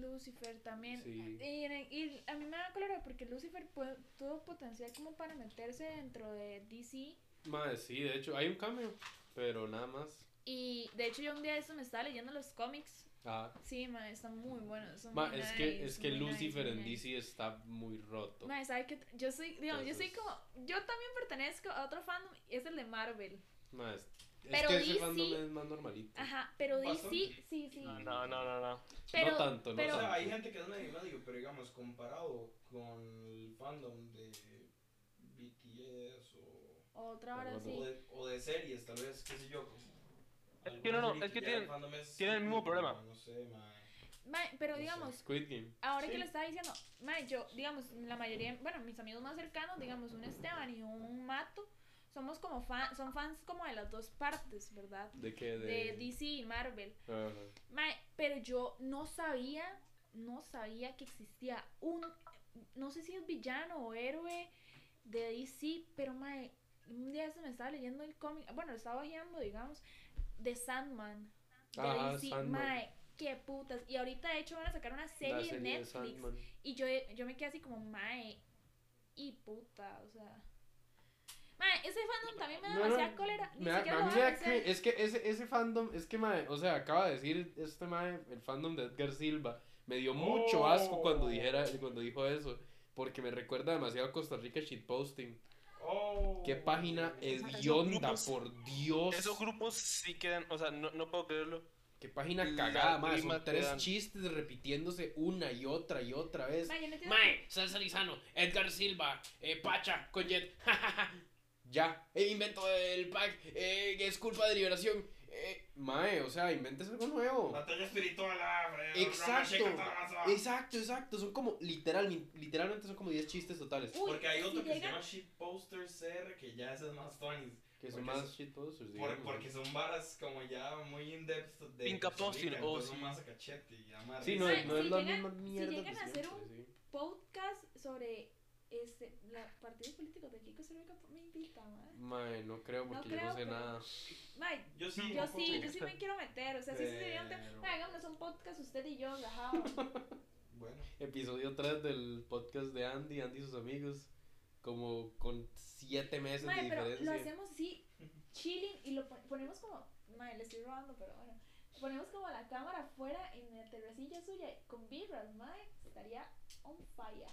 Lucifer también. Sí. Y, y a mí me da cólera porque Lucifer pu- tuvo potencial como para meterse dentro de DC. Mae, sí, de hecho, hay un cambio, pero nada más. Y de hecho, yo un día de eso me estaba leyendo los cómics. Ah, Sí, ma, están muy buenos. son ma, muy es que, es que nice, Lucifer en nice. DC está muy roto. ¿sabe qué? Yo soy, digamos, yo soy como, yo también pertenezco a otro fandom, y es el de Marvel. Mae, es, es Pero que ese fandom es más normalito. Ajá, pero DC, sí, sí. No, no, no, no. Pero, No tanto, no pero, O sea, hay gente que es medio medio, pero digamos, comparado con el fandom de BTS o, Otra hora sí. o, de, o de series, tal vez, qué sé yo. Como Es que no, no, es que tienen- tienen el mismo problema. No sé, mae. Mae, pero digamos, Squid Game. ahora que Sí. lo estaba diciendo, mae, yo, digamos, la mayoría, bueno, mis amigos más cercanos, digamos, un Esteban y un Mato, somos como fan, son fans como de las dos partes, ¿verdad? ¿De qué? De, De DC y Marvel. Ajá. Mae, pero yo no sabía, no sabía que existía un, no sé si es villano o héroe de DC, pero mae, un día se me estaba leyendo el cómic, bueno, lo estaba bajeando, digamos, de Sandman. De Ajá, DC, Sandman. mae, qué putas. Y ahorita de hecho van a sacar una serie, serie en Netflix. Y yo, yo me quedé así como, mae, y puta, o sea. Mae, ese fandom también me da No, no, demasiada cólera. Ni Me da- siquiera a mí me da es que ese, ese fandom, es que mae, o sea, acaba de decir este mae, el fandom de Edgar Silva, me dio mucho Oh. asco cuando dijera, cuando dijo eso, porque me recuerda demasiado a Costa Rica shitposting. Oh. Qué página hedionda, por Dios. Esos grupos sí quedan, o sea, no, no puedo creerlo. Qué página La cagada, mae, prima son que tres dan. chistes repitiéndose una y otra y otra vez. Mae, yo no entiendo Mae, César Lizano, Edgar Silva, eh, Pacha, Coyet, ya, eh, invento el pack, eh, es culpa de liberación. Eh, mae, o sea, inventes algo nuevo. Batalla espiritual, ah, Exacto, exacto, exacto, son como, literal, literalmente son como 10 chistes totales. Uy, Porque hay si otro que se llega- llama Shitposter CR, que ya ese es más funny. Que son Porque más chistosos, Por- porque son varas como ya muy in-depth de Rica, Posting, oh, son sí. más a cachete y ya más Sí, no, es- no es si la llegan- misma si mierda llegan de a hacer sí. Podcast sobre este, la partidos políticos de Costa Rica me invitan, mae. Mae, no creo porque yo creo, no sé pero- nada. Mae, Yo sí, yo sí, yo sí me quiero meter, o sea, sí, sí sería un tema. Pero- Mae, hagámonos un podcast usted y yo, rajado. Bueno, Episodio 3 del podcast de Andy, Andy y sus amigos. Como con 7 meses Mae, de pero lo diferencia. hacemos así, chilling, y lo pon- ponemos como, mae, le estoy robando, pero bueno. Ponemos como la cámara afuera en la terracilla suya con birras, mae, estaría on fire.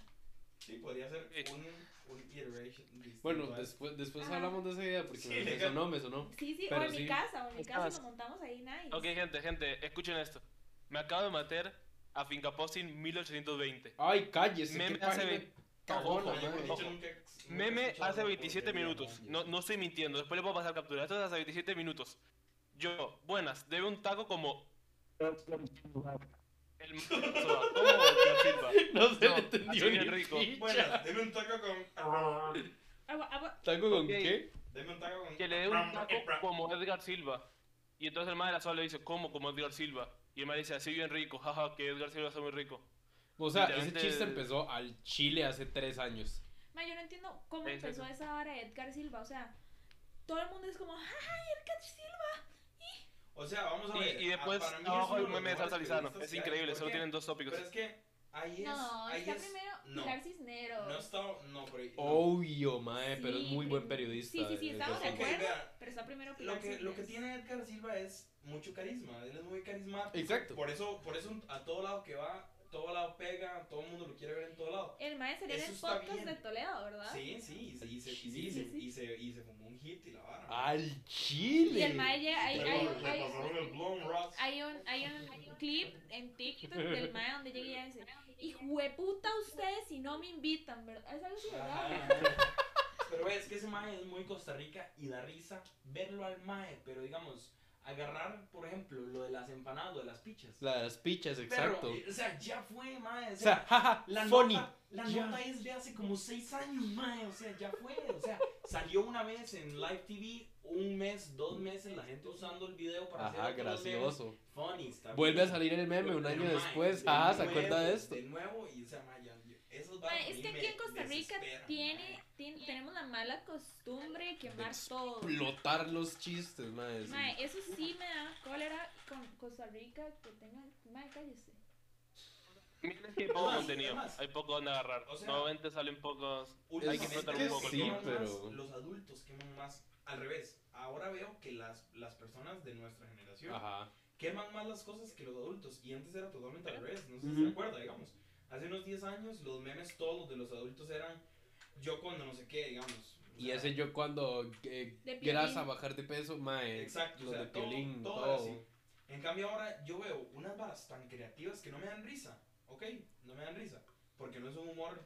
Sí, podría ser Sí. un, un iteration Bueno, después, después Ajá. hablamos de esa idea porque Sí, me, me sonó, me sonó. Sí, sí, o Pero en sí. mi casa, o en mi casa lo montamos ahí, nice. Ok, gente, gente, escuchen esto. Me acabo de meter a Finca Posting 1820. Ay, cállese. Meme qué hace ve- cagona, Ojo, ojo. nunca Meme hace esa 27 porquería, minutos. No, no estoy mintiendo. Después le puedo pasar captura. Esto es hace 27 minutos. Yo, buenas, debe un taco como. El ¿Cómo? Edgar Silva. No se No, le entendió así ni bien rico. picha. Bueno, deme un taco con. Agua, agua. ¿Taco con Ok. qué? Deme un taco con. Que le dé un taco como Edgar Silva. Y entonces el madre de la sola le dice, ¿cómo? Como Edgar Silva. Y el madre dice, así bien rico. Jaja, que Edgar Silva está muy rico. O sea, ese Literalmente- chiste empezó al Chile hace 3 años. Ma, yo no entiendo cómo Exacto. empezó esa hora de Edgar Silva. O sea, todo el mundo es como, ¡ay, Edgar Silva! O sea, vamos a Y, ver. y después a- para mí abajo el meme de los Salsa mejores Lizano. periodistas Es increíble, ¿Por solo tienen dos tópicos. Pero es que ahí es. No, ahí está es, primero no, Pilar Cisneros. No está. No, pero. no. Obvio, mae, pero es Sí, muy buen periodista. Sí, sí, sí, estamos de sí. Acuerdo. vea, Pero está primero Pilar Lo que, lo que Cisneros. tiene Edgar Silva es mucho carisma, él es muy carismático. Exacto. Por eso, por eso a todo lado que va, todo lado pega, todo el mundo lo quiere ver en todo lado. El mae sería el podcast bien. de Toledo, ¿verdad? Sí, sí, y se, y se, y se, y se, y se fumó un hit y la vara. Al Chile. Y el mae llega, hay, hay, un, hay un clip en TikTok del mae donde llega y ella dice, hijueputa ustedes si no me invitan, ¿verdad? Es algo así, ¿verdad? Ajá. Pero es que ese mae es muy Costa Rica y da risa verlo al mae, pero digamos, agarrar, por ejemplo, lo de las empanadas, lo de las pichas. Las pichas, Pero, exacto. eh, o sea, ya fue, mae. O sea, jaja, La funny. nota, la nota es de hace como 6 años, mae. O sea, ya fue. O sea, salió una vez en Live TV, un mes, dos meses, la gente usando el video para Ajá, hacer gracioso. Funny, Vuelve a salir el meme un Pero, año mae, después. de Ah, ¿se acuerda de esto? De nuevo, y o sea, mae, ya- esos a es que aquí en Costa Rica tiene, tiene- tenemos la mala costumbre de quemar todo. Explotar los chistes, sí. Mae, eso sí me da cólera con Costa Rica que tengan. Mae, cállese. Miren que hay poco contenido. Hay poco donde agarrar. O sea- Nuevamente salen pocos. Hay que explotar un poco el sí, pero- Los adultos queman más. Al revés. Ahora veo que las, las personas de nuestra generación Ajá. queman más las cosas que los adultos. Y antes era totalmente al revés. No sé si se acuerda, digamos. Hace unos 10 años los memes todos de los adultos eran yo cuando no sé qué, digamos. O Y ese yo cuando eh, grasa, bajar de peso, mae. Exacto, Los o sea, de todo- piolín, todo todo. así. En cambio ahora yo veo unas varas tan creativas que no me dan risa. ¿Ok? No me dan risa. Porque no es un humor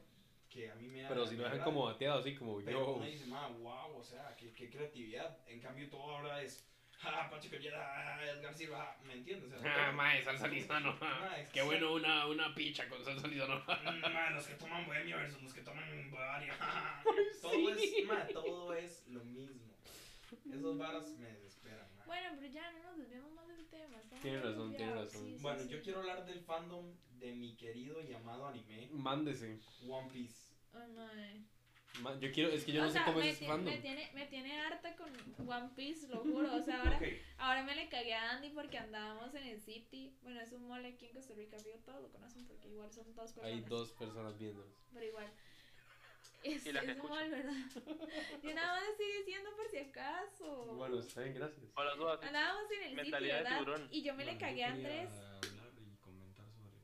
que a mí me da Pero si me lo dejan como bateado, así como Pero yo. uno dice, ma, wow, o sea, qué, qué creatividad. En cambio, todo ahora es, ja, Pacho Collera, ah, Edgar Silva, ja", ¿me entiendes? O sea, Ah, mae, salsa lisano. Qué bueno una, una picha con salsa lisano. Mm, ma, los que toman Bohemia versus los que toman Bavaria. todo, es, ma, todo es lo mismo. Esos varas me desesperan. ma. Bueno, pero ya no nos desviamos más del tema. Tiene razón, tiene razón. sí, Bueno, sí. yo quiero hablar del fandom de mi querido y amado anime, Mándese. One Piece. Ay, mae. Ma- Yo quiero, es que yo no o sé sea, cómo me, es fandom. me tiene, me tiene harta con One Piece, lo juro. O sea, ahora, ahora me le cagué a Andy porque andábamos en el City. Bueno, es un mole aquí en Costa Rica, Río, todos lo conocen porque igual son dos personas. Hay dos personas viéndonos. Pero igual. Es, un mall, ¿verdad? Yo nada más estoy diciendo por si acaso. Bueno, está bien, gracias. Andábamos en el City, Mentalidad ¿verdad? Y yo me le cagué a Andrés. hablar y comentar sobre.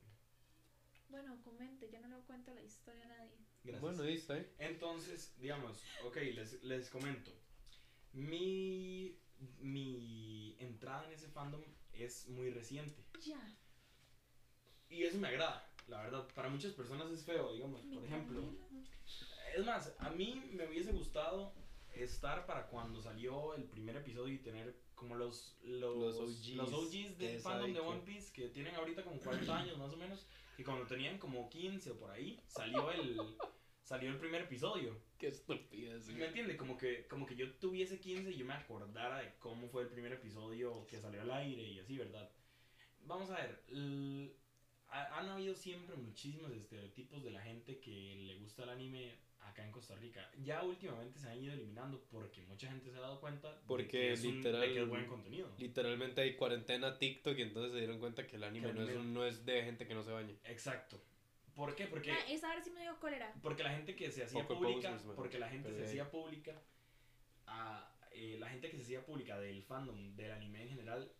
Bueno, comente, yo no le cuento la historia a nadie. Gracias. Bueno, ahí está, ¿eh? Entonces, digamos, ok, les, les comento. Mi, mi entrada en ese fandom es muy reciente. Ya. Y eso me agrada, la verdad. Para muchas personas es feo, digamos, por ejemplo. Es más, a mí me hubiese gustado estar para cuando salió el primer episodio y tener como los, los, Los OGs, los OGs del que fandom de que- One Piece que tienen ahorita como 40 años más o menos. Y cuando tenían como 15 o por ahí, salió el, salió el primer episodio. Qué estupidez. ¿Me entiende? Como que, como que yo tuviese 15 y yo me acordara de cómo fue el primer episodio que salió al aire y así, ¿verdad? Vamos a ver, han habido siempre muchísimos estereotipos de la gente que le gusta el anime acá en Costa Rica. Ya últimamente se han ido eliminando porque mucha gente se ha dado cuenta de Porque que es, un- literal- de que es buen contenido. Literalmente hay cuarentena TikTok y entonces se dieron cuenta que el anime Que no es, anime- un- no es de gente que no se bañe. Exacto. ¿Por qué? Porque... Ah, esa hora sí me dio cólera. Porque la gente que se hacía Poco pública, porque la gente Pero se de hacía pública, a, eh, la gente que se hacía pública del fandom, del anime en general,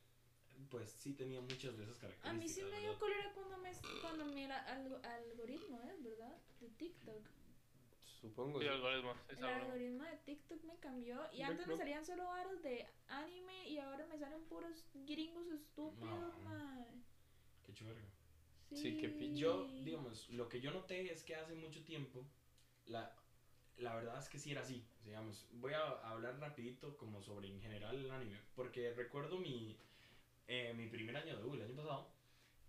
pues sí tenía muchas de esas características. A mí sí me dio ¿verdad? cólera cuando me cuando mi era algo, algoritmo, ¿es verdad? De TikTok. Supongo. Sí, sí. algoritmo. sí, El algoritmo de TikTok me cambió y Yo antes me salían solo varos de anime y ahora me salen puros gringos estúpidos, No. mae. Qué chuverga. Sí, qué pi- Yo, digamos, lo que yo noté es que hace mucho tiempo, la, la verdad es que sí era así. Digamos, voy a hablar rapidito como sobre en general el anime, porque recuerdo mi, eh, mi primer año de U, el año pasado,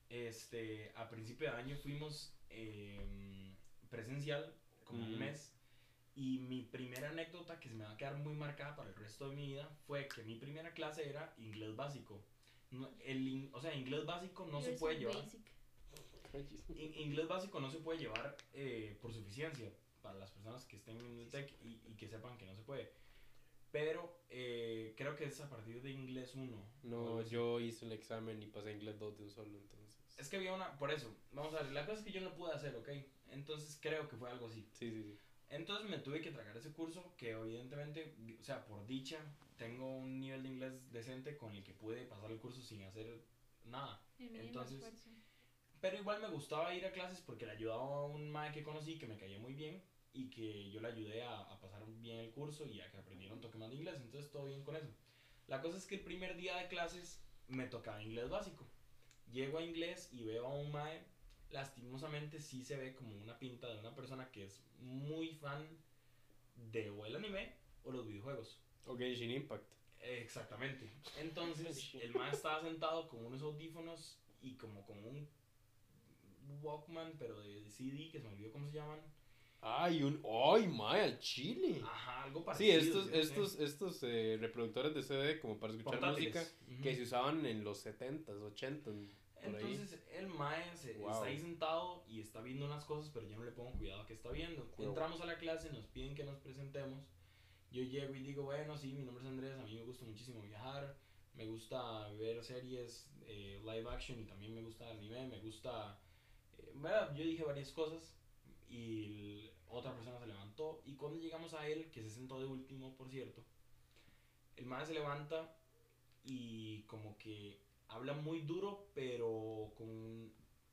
este, a principio de año fuimos em, presencial, como un Mm. mes, y mi primera anécdota que se me va a quedar muy marcada para el resto de mi vida fue que mi primera clase era inglés básico. No, el, in- o sea, inglés básico no se puede llevar. In- inglés básico no se puede llevar eh, por suficiencia para las personas que estén en el TEC y, y que sepan que no se puede. Pero eh, creo que es a partir de inglés 1. o algo No, yo hice el examen y pasé inglés 2 de un solo, entonces. Es que había una. Por eso, vamos a ver. La cosa es que yo no pude hacer, ¿ok? Entonces creo que fue algo así. Sí, sí, sí. Entonces me tuve que tragar ese curso que evidentemente, o sea, por dicha, tengo un nivel de inglés decente con el que pude pasar el curso sin hacer nada. El Entonces, esfuerzo. Pero igual me gustaba ir a clases porque le ayudaba a un mae que conocí que me caía muy bien y que yo le ayudé a, a pasar bien el curso y a que aprendiera un toque más de inglés. Entonces todo bien con eso. La cosa es que el primer día de clases me tocaba inglés básico. Llego a inglés y veo a un mae, lastimosamente sí se ve como una pinta de una persona que es muy fan de o el anime o los videojuegos. O Genshin Impact. Exactamente. Entonces, el man estaba sentado con unos audífonos y como con un Walkman, pero de CD, que se me olvidó cómo se llaman. Ay, un. ¡Ay, mae, al chile! Ajá, algo Sí, parecido. estos, no sé. estos, estos eh, reproductores de CD como para escuchar Portátiles. música que se usaban en los 70s, 80s, ahí. Entonces, el mae se- Wow. está ahí sentado y está viendo unas cosas, pero yo no le pongo cuidado a qué está viendo. Wow. Entramos a la clase, nos piden que nos presentemos. Yo llego y digo, bueno, sí, mi nombre es Andrés, a mí me gusta muchísimo viajar, me gusta ver series eh, live action y también me gusta anime, me gusta... eh, bueno, yo dije varias cosas y el- otra persona se levantó y cuando llegamos a él, que se sentó de último, por cierto, el mae se levanta y como que habla muy duro, pero con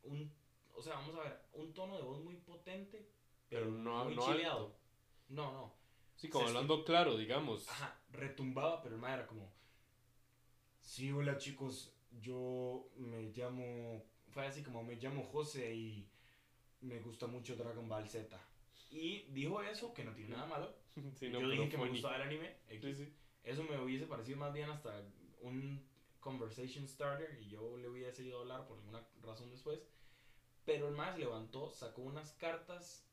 un, o sea, vamos a ver, un tono de voz muy potente, pero, Pero no, muy no chileado. alto. No, no. Sí, como Se hablando claro, digamos. Ajá, retumbaba, pero el mae era como, sí, hola chicos, yo me llamo, fue así como, me llamo José y me gusta mucho Dragon Ball Z. Y dijo eso, que no tiene nada malo. Sí, no, yo dije que me gustaba el anime. X. Sí, sí. Eso me hubiese parecido más bien hasta un conversation starter y yo le hubiese ido a hablar por alguna razón después. Pero el más levantó, sacó unas cartas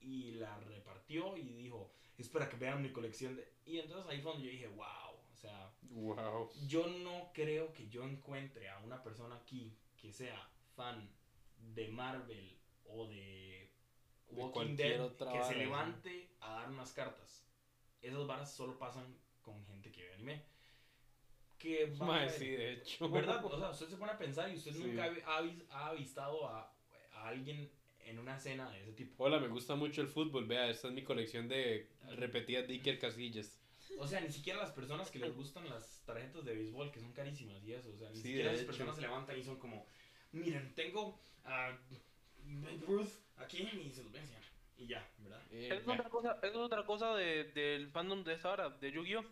y la repartió y dijo, es para que vean mi colección de... Y entonces ahí fue donde yo dije, wow, o sea, Wow. yo no creo que yo encuentre a una persona aquí que sea fan de Marvel o de Walking Dead otra que vara, se levante a dar unas cartas. Esas varas solo pasan con gente que ve anime. Que vamos a Mae, ver, sí, de hecho. ¿Verdad? O sea, usted se pone a pensar y usted Sí. nunca ha, avis- ha avistado a, a alguien en una escena de ese tipo. Hola, me gusta mucho el fútbol. Vea, esta es mi colección de repetidas de Iker Casillas. O sea, ni siquiera las personas que les gustan las tarjetas de béisbol, que son carísimas y eso. O sea, ni Sí, siquiera hecho. personas se levantan y son como, miren, tengo a Babe Ruth aquí y se los voy a enseñar. Y ya, ¿verdad? Eh, Es otra cosa, es otra cosa de- del fandom de esta hora, de Yu-Gi-Oh!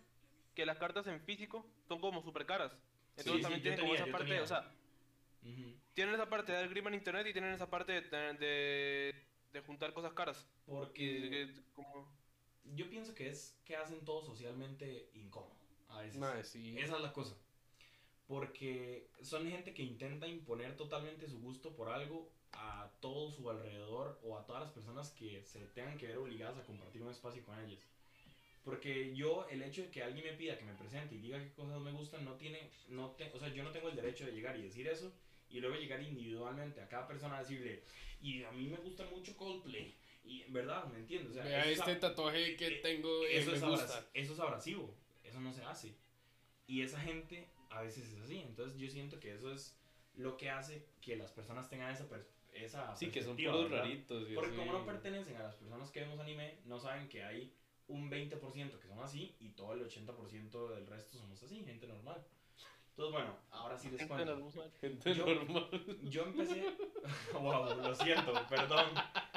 Que las cartas en físico son como super caras. Entonces Sí, sí, también yo tienen como tenía, esa yo parte, tenía. o sea, Ujú. tienen esa parte de dar grima en internet y tienen esa parte de, de, de juntar cosas caras. Porque que- como- yo pienso que es que hacen todo socialmente incómodo. A veces. mae, sí. Esa es la cosa. Porque son gente que intenta imponer totalmente su gusto por algo a todo su alrededor o a todas las personas que se tengan que ver obligadas a compartir un espacio con ellas. Porque yo, el hecho de que alguien me pida que me presente y diga qué cosas me gustan, no tiene, no te, o sea, yo no tengo el derecho de llegar y decir eso y luego llegar individualmente a cada persona a decirle, y a mí me gusta mucho Coldplay. Y en verdad, ¿me entiendes? O sea, Vea es este a- tatuaje que eh, tengo y eso me es, gusta. eso es abrasivo, eso no se hace. Y esa gente a veces es así, entonces yo siento que eso es lo que hace que las personas tengan esa, pers- esa Sí, que son perspectiva, puros ¿verdad? raritos. Porque así. como no pertenecen a las personas que vemos anime, no saben que hay un 20% que son así y todo el 80% del resto somos así, gente normal. Entonces, bueno, ahora sí les Gente cuento. normal. Gente yo- normal. Yo empecé... wow, lo siento, perdón,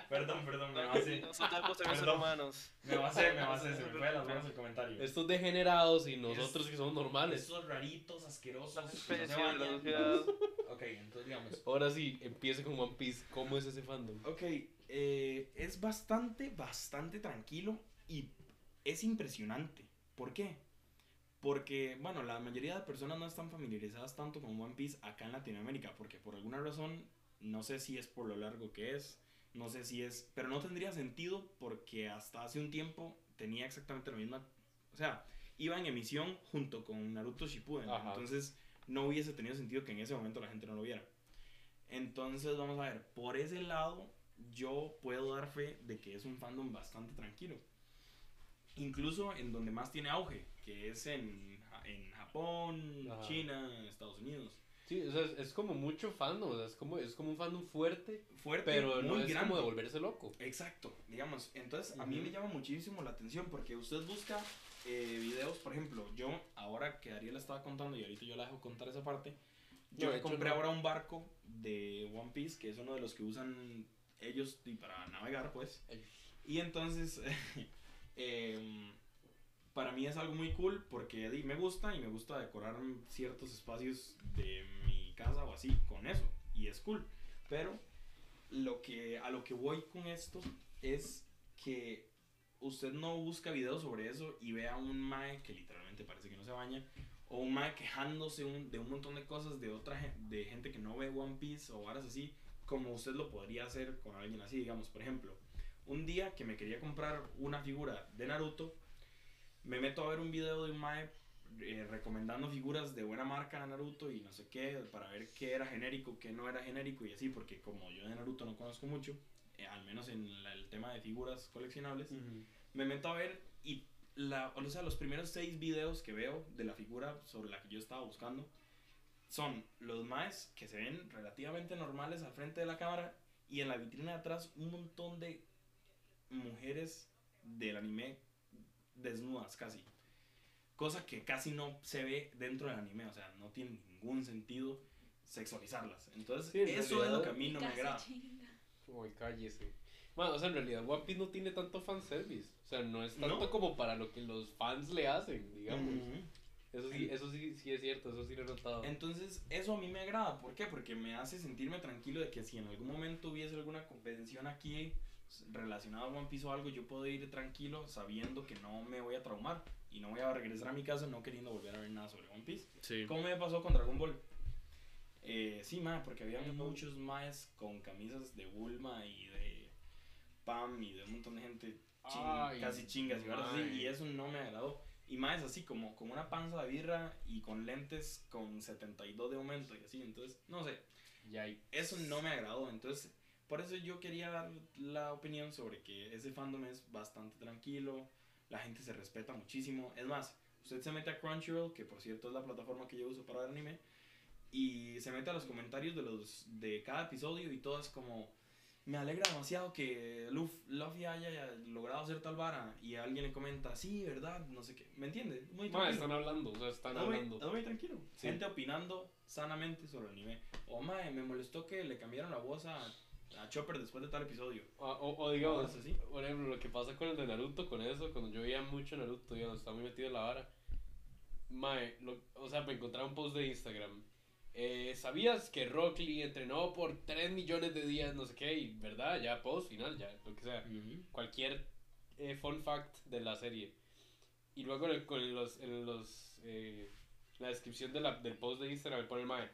perdón, perdón, me basé, también Perdón. humanos. me basé, me basé, se me fue de las manos el comentario. Estos degenerados y nosotros que somos normales. Estos raritos, asquerosos, que no especie se. Ok, entonces digamos... Ahora sí, empiece con One Piece. ¿Cómo es ese fandom? Ok, eh, es bastante, bastante tranquilo y es impresionante. ¿Por qué? Porque, bueno, la mayoría de personas no están familiarizadas tanto con One Piece acá en Latinoamérica, porque por alguna razón, no sé si es por lo largo que es, no sé si es, pero no tendría sentido porque hasta hace un tiempo tenía exactamente la misma, o sea, iba en emisión junto con Naruto Shippuden, Ajá. entonces no hubiese tenido sentido que en ese momento la gente no lo viera. Entonces, vamos a ver, por ese lado, yo puedo dar fe de que es un fandom bastante tranquilo. Incluso en donde más tiene auge, que es en, en Japón, Ajá. China, Estados Unidos. Sí, o sea, es, es como mucho fandom. O sea, es como, es como un fandom fuerte, Fuerte, pero no muy es grande. como de volverse loco. Exacto, digamos. Entonces, a mí me llama muchísimo la atención porque usted busca eh, videos, por ejemplo, yo, ahora que Ariel estaba contando y ahorita yo la dejo contar esa parte, yo No, me compré no. ahora un barco de One Piece, que es uno de los que usan ellos y para navegar, pues. Y entonces, em, para mí es algo muy cool porque me gusta y me gusta decorar ciertos espacios de mi casa o así con eso. Y es cool. Pero lo que, a lo que voy con esto es que usted no busca videos sobre eso y ve a un mae que literalmente parece que no se baña. O un mae quejándose un- de un montón de cosas de otra de gente que no ve One Piece o varas así, como usted lo podría hacer con alguien así, digamos, por ejemplo. Un día que me quería comprar una figura de Naruto, me meto a ver un video de un mae eh, recomendando figuras de buena marca de Naruto y no sé qué, para ver qué era genérico, qué no era genérico y así, porque como yo de Naruto no conozco mucho, eh, al menos en la- el tema de figuras coleccionables, me meto a ver y la, o sea, los primeros seis videos que veo de la figura sobre la que yo estaba buscando son los maes que se ven relativamente normales al frente de la cámara y en la vitrina de atrás un montón de mujeres del anime desnudas casi. Cosa que casi no se ve dentro del anime, o sea, no tiene ningún sentido sexualizarlas. Entonces, Sí, en eso es realidad- lo que a mí no me agrada. Uy, cállese. Bueno, o sea, en realidad One Piece no tiene tanto fanservice. O sea, no es tanto ¿No? como para lo que los fans le hacen, digamos. Ujú. Eso sí, eso sí, sí es cierto, eso sí lo he notado. Entonces, eso a mí me agrada. ¿Por qué? Porque me hace sentirme tranquilo de que si en algún momento hubiese alguna convención aquí relacionada a One Piece o algo, yo puedo ir tranquilo sabiendo que no me voy a traumar y no voy a regresar a mi casa no queriendo volver a ver nada sobre One Piece. Sí. ¿Cómo me pasó con Dragon Ball? Eh, sí, ma, porque había muchos maes con camisas de Bulma y de Pam y de un montón de gente chin- Ay, casi chingas y así, y eso no me agradó. Y más así como con una panza de birra y con lentes con 72 de aumento y así, entonces, no sé, eso no me agradó, entonces por eso yo quería dar la opinión sobre que ese fandom es bastante tranquilo, la gente se respeta muchísimo, es más, usted se mete a Crunchyroll, que por cierto es la plataforma que yo uso para ver anime, y se mete a los comentarios de los de cada episodio y todo es como me alegra demasiado que Luf- Luffy haya logrado hacer tal vara y alguien le comenta, sí, ¿verdad? No sé qué. ¿Me entiende? Muy Ma, tranquilo. están hablando, o sea, están Es muy, hablando. es muy tranquilo. Sí. Gente opinando sanamente sobre el anime. O mae, me molestó que le cambiaron la voz a, a Chopper después de tal episodio. O, o, o digamos, así. por ejemplo, lo que pasa con el de Naruto, con eso, cuando yo veía mucho Naruto, digamos, estaba muy metido en la vara. Mae, lo- o sea, me encontraba un post de Instagram. Eh, ¿Sabías que Rock Lee entrenó por 3 millones de días, no sé qué? Y, ¿verdad? Ya, post final, ya, lo que sea. Cualquier eh, fun fact de la serie. Y luego en, el- con los, en los, eh, la descripción de la, del post de Instagram me pone el mae.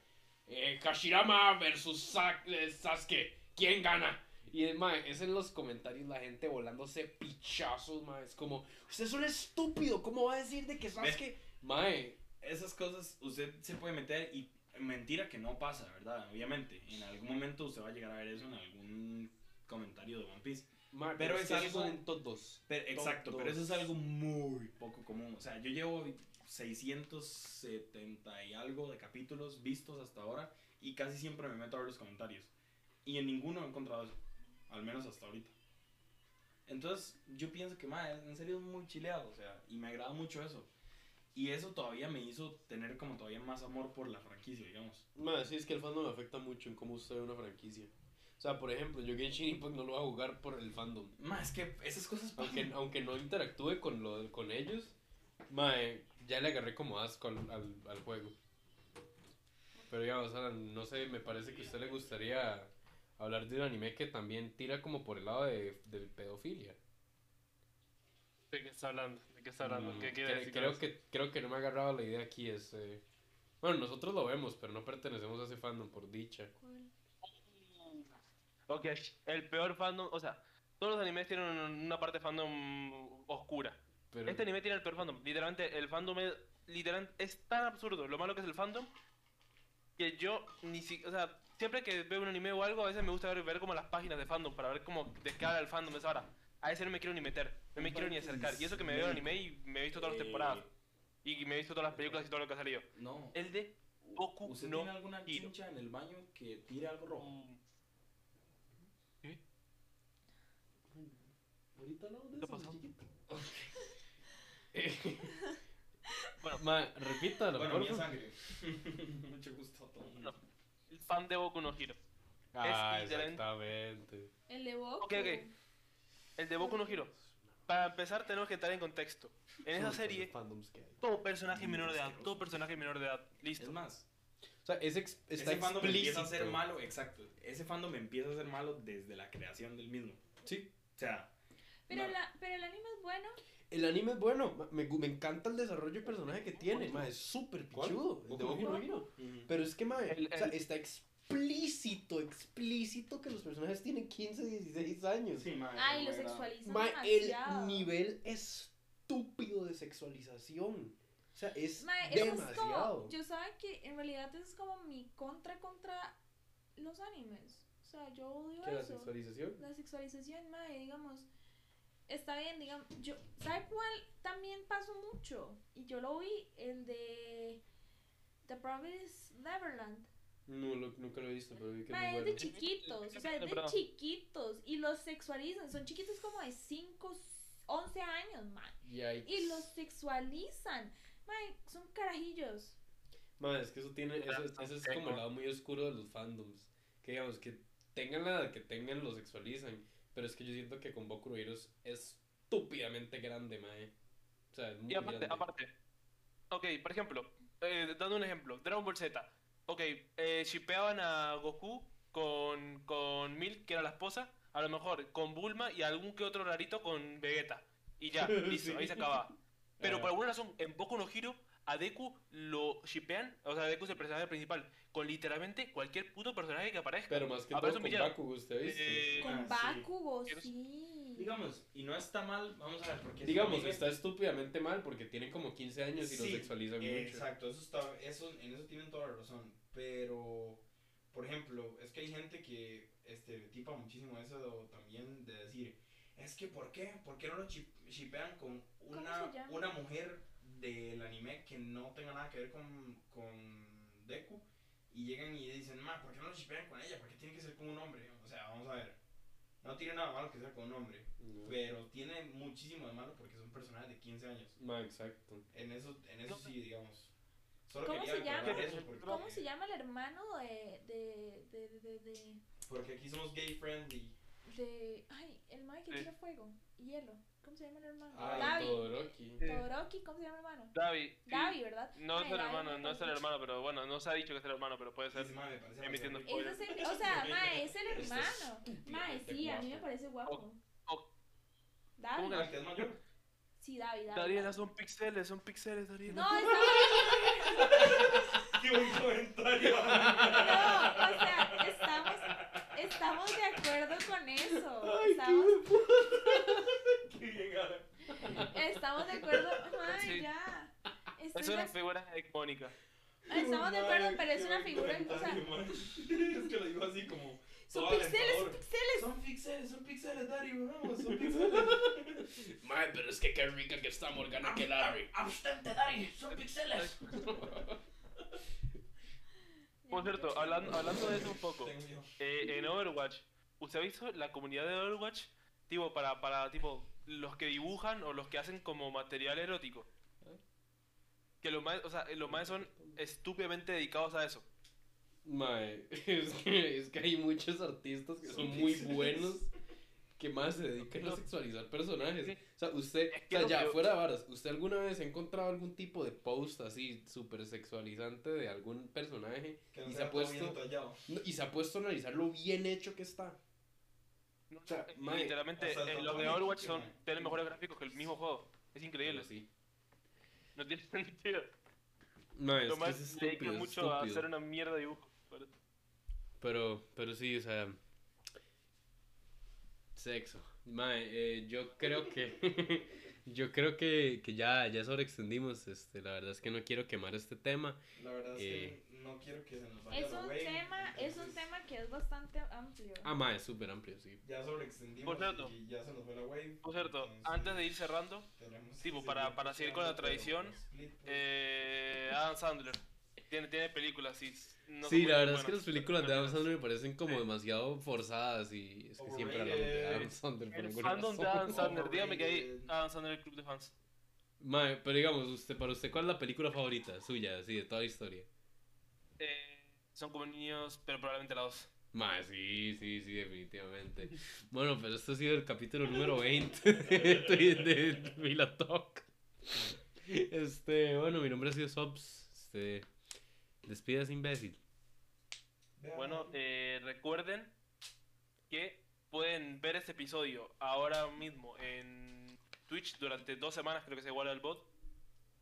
Eh, Hashirama versus Sa- eh, Sasuke. ¿Quién gana? Y mae, es en los comentarios la gente volándose pichazos, mae. Es como, usted es un estúpido, ¿cómo va a decir de que sabes que, mae? Esas cosas usted se puede meter y mentira que no pasa, ¿verdad? Obviamente, en algún momento usted va a llegar a ver eso en algún comentario de One Piece. mae, Pero es algo- en todos. Pero, exacto, Todos. pero eso es algo muy poco común. O sea, yo llevo 670 y algo de capítulos vistos hasta ahora y casi siempre me meto a ver los comentarios. Y en ninguno he encontrado eso, al menos hasta ahorita. Entonces, yo pienso que, madre, en serio es muy chileado, o sea, y me agrada mucho eso. Y eso todavía me hizo tener como todavía más amor por la franquicia, digamos. Mae, sí, es que el fandom afecta mucho en cómo usted ve una franquicia. O sea, por ejemplo, yo Genshin Impact no lo voy a jugar por el fandom. Más es que esas cosas. Aunque, aunque no interactúe con, lo, con ellos, mae, ya le agarré como asco al, al, al juego. Pero ya, o sea, no sé, me parece que a usted le gustaría hablar de un anime que también tira como por el lado de, de pedofilia. ¿De qué está hablando? ¿De qué está hablando? Mm, ¿Qué quiere decir? creo, que, creo que no me ha agarrado la idea aquí. Es, eh, Bueno, nosotros lo vemos, pero no pertenecemos a ese fandom por dicha. ¿Cuál? Ok, el peor fandom, o sea, todos los animes tienen un- una parte fandom oscura. Pero, Este anime tiene el peor fandom. Literalmente, el fandom es, literalmente, es tan absurdo lo malo que es el fandom que yo ni siquiera, o sea, siempre que veo un anime o algo, a veces me gusta ver, ver como las páginas de fandom para ver cómo de qué habla el fandom esa hora. A ese no me quiero ni meter, no me quiero ni acercar. Y eso que me veo el anime y me he visto todas las Eh, temporadas. Y me he visto todas las películas y todo lo que ha salido. No. El de Boku ¿Usted no tiene alguna chincha en el baño que tire algo rojo? Mm, Ahorita hablamos de ¿Qué eso, pasó? chiquito. Bueno, Ma, repítalo, Bueno, favor. sangre. Mucho gusto a todo el fan de Boku no Hero. Ah, Es exactamente. El de Boku. Ok, ok. El de Boku no Hero. Para empezar, tenemos que entrar en contexto. En esa serie, todo personaje menor de edad, todo personaje menor de edad. Es Listo. más, O sea, es ex- está ese fandom empieza a ser malo, exacto. Ese fandom empieza a ser malo desde la creación del mismo. Sí. O sea, Pero, no- la, pero el anime es bueno. El anime es bueno. Me, me encanta el desarrollo de personaje que tiene. Ma, es súper pichudo. El de Boku no Hero. Pero es que, ma, El- o sea, está explícito, explícito que los personajes tienen 15, 16 años. Sí, ma, Ay, lo sexualizan Ma, demasiado. el nivel estúpido de sexualización. O sea, es Ma, eso es demasiado. como, yo sabe que en realidad eso es como mi contra contra los animes. O sea, yo odio ¿Qué la eso. sexualización? La sexualización, madre, digamos, está bien, digamos, yo, ¿sabe cuál también pasó mucho? Y yo lo vi, el de The Promised Neverland. No, lo- nunca lo he visto, pero vi que Madre, es bueno. de chiquitos, o sea, es de Perdón. chiquitos, y los sexualizan, son chiquitos como de 5, 11 años, man, y los sexualizan, madre, son carajillos. Ma, es que eso tiene, eso, eso es como el lado muy oscuro de los fandoms. Que digamos, que tengan la edad que tengan, lo sexualizan. Pero es que yo siento que con Boku no Hero es estúpidamente grande, mae. O sea, es muy Y aparte, grande. aparte. Ok, por ejemplo, eh, dando un ejemplo, Dragon Ball Z. Ok, eh, shipeaban a Goku con, con Milk, que era la esposa. A lo mejor con Bulma y algún que otro rarito con Vegeta. Y ya, listo, Sí. ahí se acaba. Pero Ah. por alguna razón, en Boku no Hero, a Deku lo shipean, o sea, Deku es el personaje principal, con literalmente cualquier puto personaje que aparezca. Pero más que todo con villano. Bakugo, ¿usted ha visto? Eh, Con Ah, sí. Bakugo, sí. Digamos, y no está mal, vamos a ver, porque... Digamos, está estúpidamente mal porque tienen como 15 años y Sí, lo sexualizan mucho. Exacto, eso está, eso, en eso tienen toda la razón. Pero, por ejemplo, es que hay gente que estereotipa muchísimo eso también de decir, es que ¿por qué? ¿Por qué no lo shipean con ¿Cómo una, una mujer del anime que no tenga nada que ver con, con Deku? Y llegan y dicen, ma, ¿por qué no lo shipean con ella? ¿Por qué tiene que ser con un hombre? O sea, vamos a ver. No tiene nada malo que sea con un hombre, No. pero tiene muchísimo de malo porque son personajes de 15 años. Ma, exacto. En eso, en eso sí, digamos. Solo ¿Cómo quería se llama? eso porque, ¿Cómo se llama el hermano de. de. de. de. de. Porque aquí somos gay friendly. de- ay, el Mike que Sí. tira fuego y hielo? ¿Cómo se llama el hermano? Ay, Gaby. Todoroki. Sí. Todoroki, ¿cómo se llama el hermano? Gaby. sí. Gaby, ¿verdad? No es el Gaby hermano, no es el hermano, pero bueno, no se ha dicho que es el hermano, pero puede ser. Dice, "Ma, me parece Emitiendo gay". es el, o sea, mae, es el hermano. Mae, sí, a mí me parece guapo. o- ¿Cómo David. que la que es mayor? Sí, David, David. Dariela, son pixeles, son pixeles, Dariela. No, está ¡Qué buen comentario! No, o sea, estamos. es- estamos de acuerdo con eso. Ay, estamos, qué bien, Ana. Estamos de acuerdo. Ay, Sí. ya. Estoy Es de- una figura icónica. Estamos de acuerdo, Madre, pero es una figura. O sea. Es que lo digo así como. son pixeles, son pixeles. Son pixeles, son pixeles, Dari, vamos, son pixeles. Mae, pero es que qué rica que está Morgana que Larry. Abstente, Dari, son pixeles. Por cierto, hablando, hablando de eso un poco, eh, en Overwatch, ¿usted ha visto la comunidad de Overwatch? Tipo, para, para, tipo, los que dibujan o los que hacen como material erótico. Que los más, o sea, los más son estúpidamente dedicados a eso. Mae, es que, es que hay muchos artistas que son muy buenos que más se dedican a sexualizar personajes. O sea, usted, Es que o sea, ya fuera de varas, ¿usted alguna vez ha encontrado algún tipo de post así súper sexualizante de algún personaje Que no y se ha puesto y se ha puesto a analizar lo bien hecho que está? No, O sea, eh, mae, literalmente, o sea, eh, los de Overwatch son, mae. tienen mejores gráficos que el mismo juego. Es increíble. Sí. No tiene sentido. No, es Lo que más es estúpido, mucho a hacer una mierda de dibujo. Pero- Pero, pero sí, o sea. Sexo. Mae, eh, yo creo que. yo creo que, que ya, ya sobreextendimos. Este, la verdad es que no quiero quemar este tema. La verdad es Eh. que no quiero que se nos vaya Es la un wave, tema, es un entonces tema que es bastante amplio. Ah, mae, es súper amplio, sí. Ya sobreextendimos Por cierto. y ya se nos fue la wave. Por cierto, entonces antes de ir cerrando, tipo, para- para seguir con la tradición, split, pues. eh, Adam Sandler tiene, tiene películas y no sí, la verdad es que las películas de Adam. Sandler me parecen como Sí. demasiado forzadas y es que siempre hablamos de. Adam Sandler por El fandom de. Adam Sandler, dígame que hay. Adam Sandler el club de fans. Mae, pero digamos, usted, para usted, ¿cuál es la película favorita suya, así, de toda la historia? Eh, son como niños, pero probablemente la dos. Mae, sí, sí, sí, definitivamente. Bueno, pero esto ha sido el capítulo número 20 de, de, de Vila Talk. Este, bueno, mi nombre ha sido Sobs. Este, despidas, imbécil. Bueno, eh, recuerden que pueden ver este episodio ahora mismo en Twitch durante dos semanas, creo que se iguala el bot.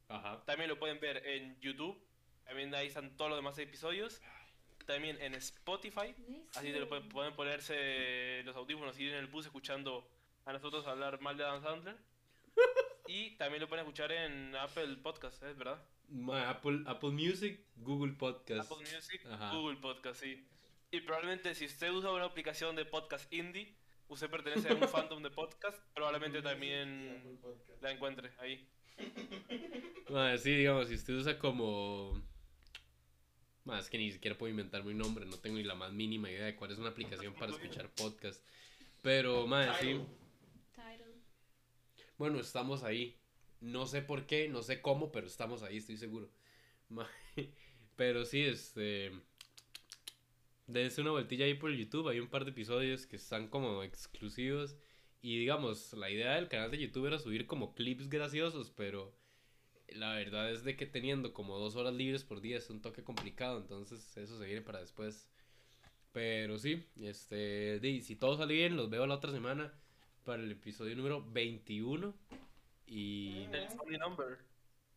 Ajá. También lo pueden ver en YouTube. También ahí están todos los demás episodios. También en Spotify. Así te lo pueden, pueden ponerse los audífonos y ir en el bus escuchando a nosotros hablar mal de Adam Sandler. Y también lo pueden escuchar en Apple Podcast, ¿es verdad? Mae, Apple, Apple Music, Google Podcast. Apple Music, Ajá. Google Podcast, sí. Y probablemente si usted usa una aplicación de podcast indie, usted pertenece a un fandom de podcast, probablemente también la encuentre ahí. Mae, sí, digamos, si usted usa como... Más que ni siquiera puedo inventarme un nombre, no tengo ni la más mínima idea de cuál es una aplicación para escuchar podcast. Pero, mae, sí. Bueno, estamos ahí. No sé por qué, no sé cómo, pero estamos ahí, estoy seguro. Ma- Pero sí, este. Dense una vueltilla ahí por YouTube. Hay un par de episodios que están como exclusivos. Y digamos, la idea del canal de YouTube era subir como clips graciosos, pero la verdad es de que teniendo como dos horas libres por día es un toque complicado. Entonces, eso se viene para después. Pero sí, este. di, si todo sale bien, los veo la otra semana para el episodio número 21. Y El funny number.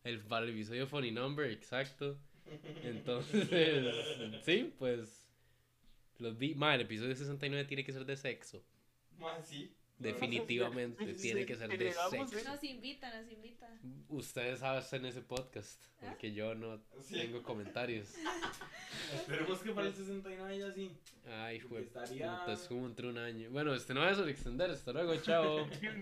el, para el episodio Funny Number, exacto. Entonces, sí, pues. Los vi. Ma, el episodio 69 tiene que ser de sexo. Más sí. Definitivamente, tiene que ser de sexo. Nos invita, nos invita. Ustedes saben ese podcast, porque yo no Sí. tengo comentarios. Esperemos que para el 69 ya sí. Ay, fue estaría- puta, es como entre un año. Bueno, este no va a extender. Hasta luego, chao.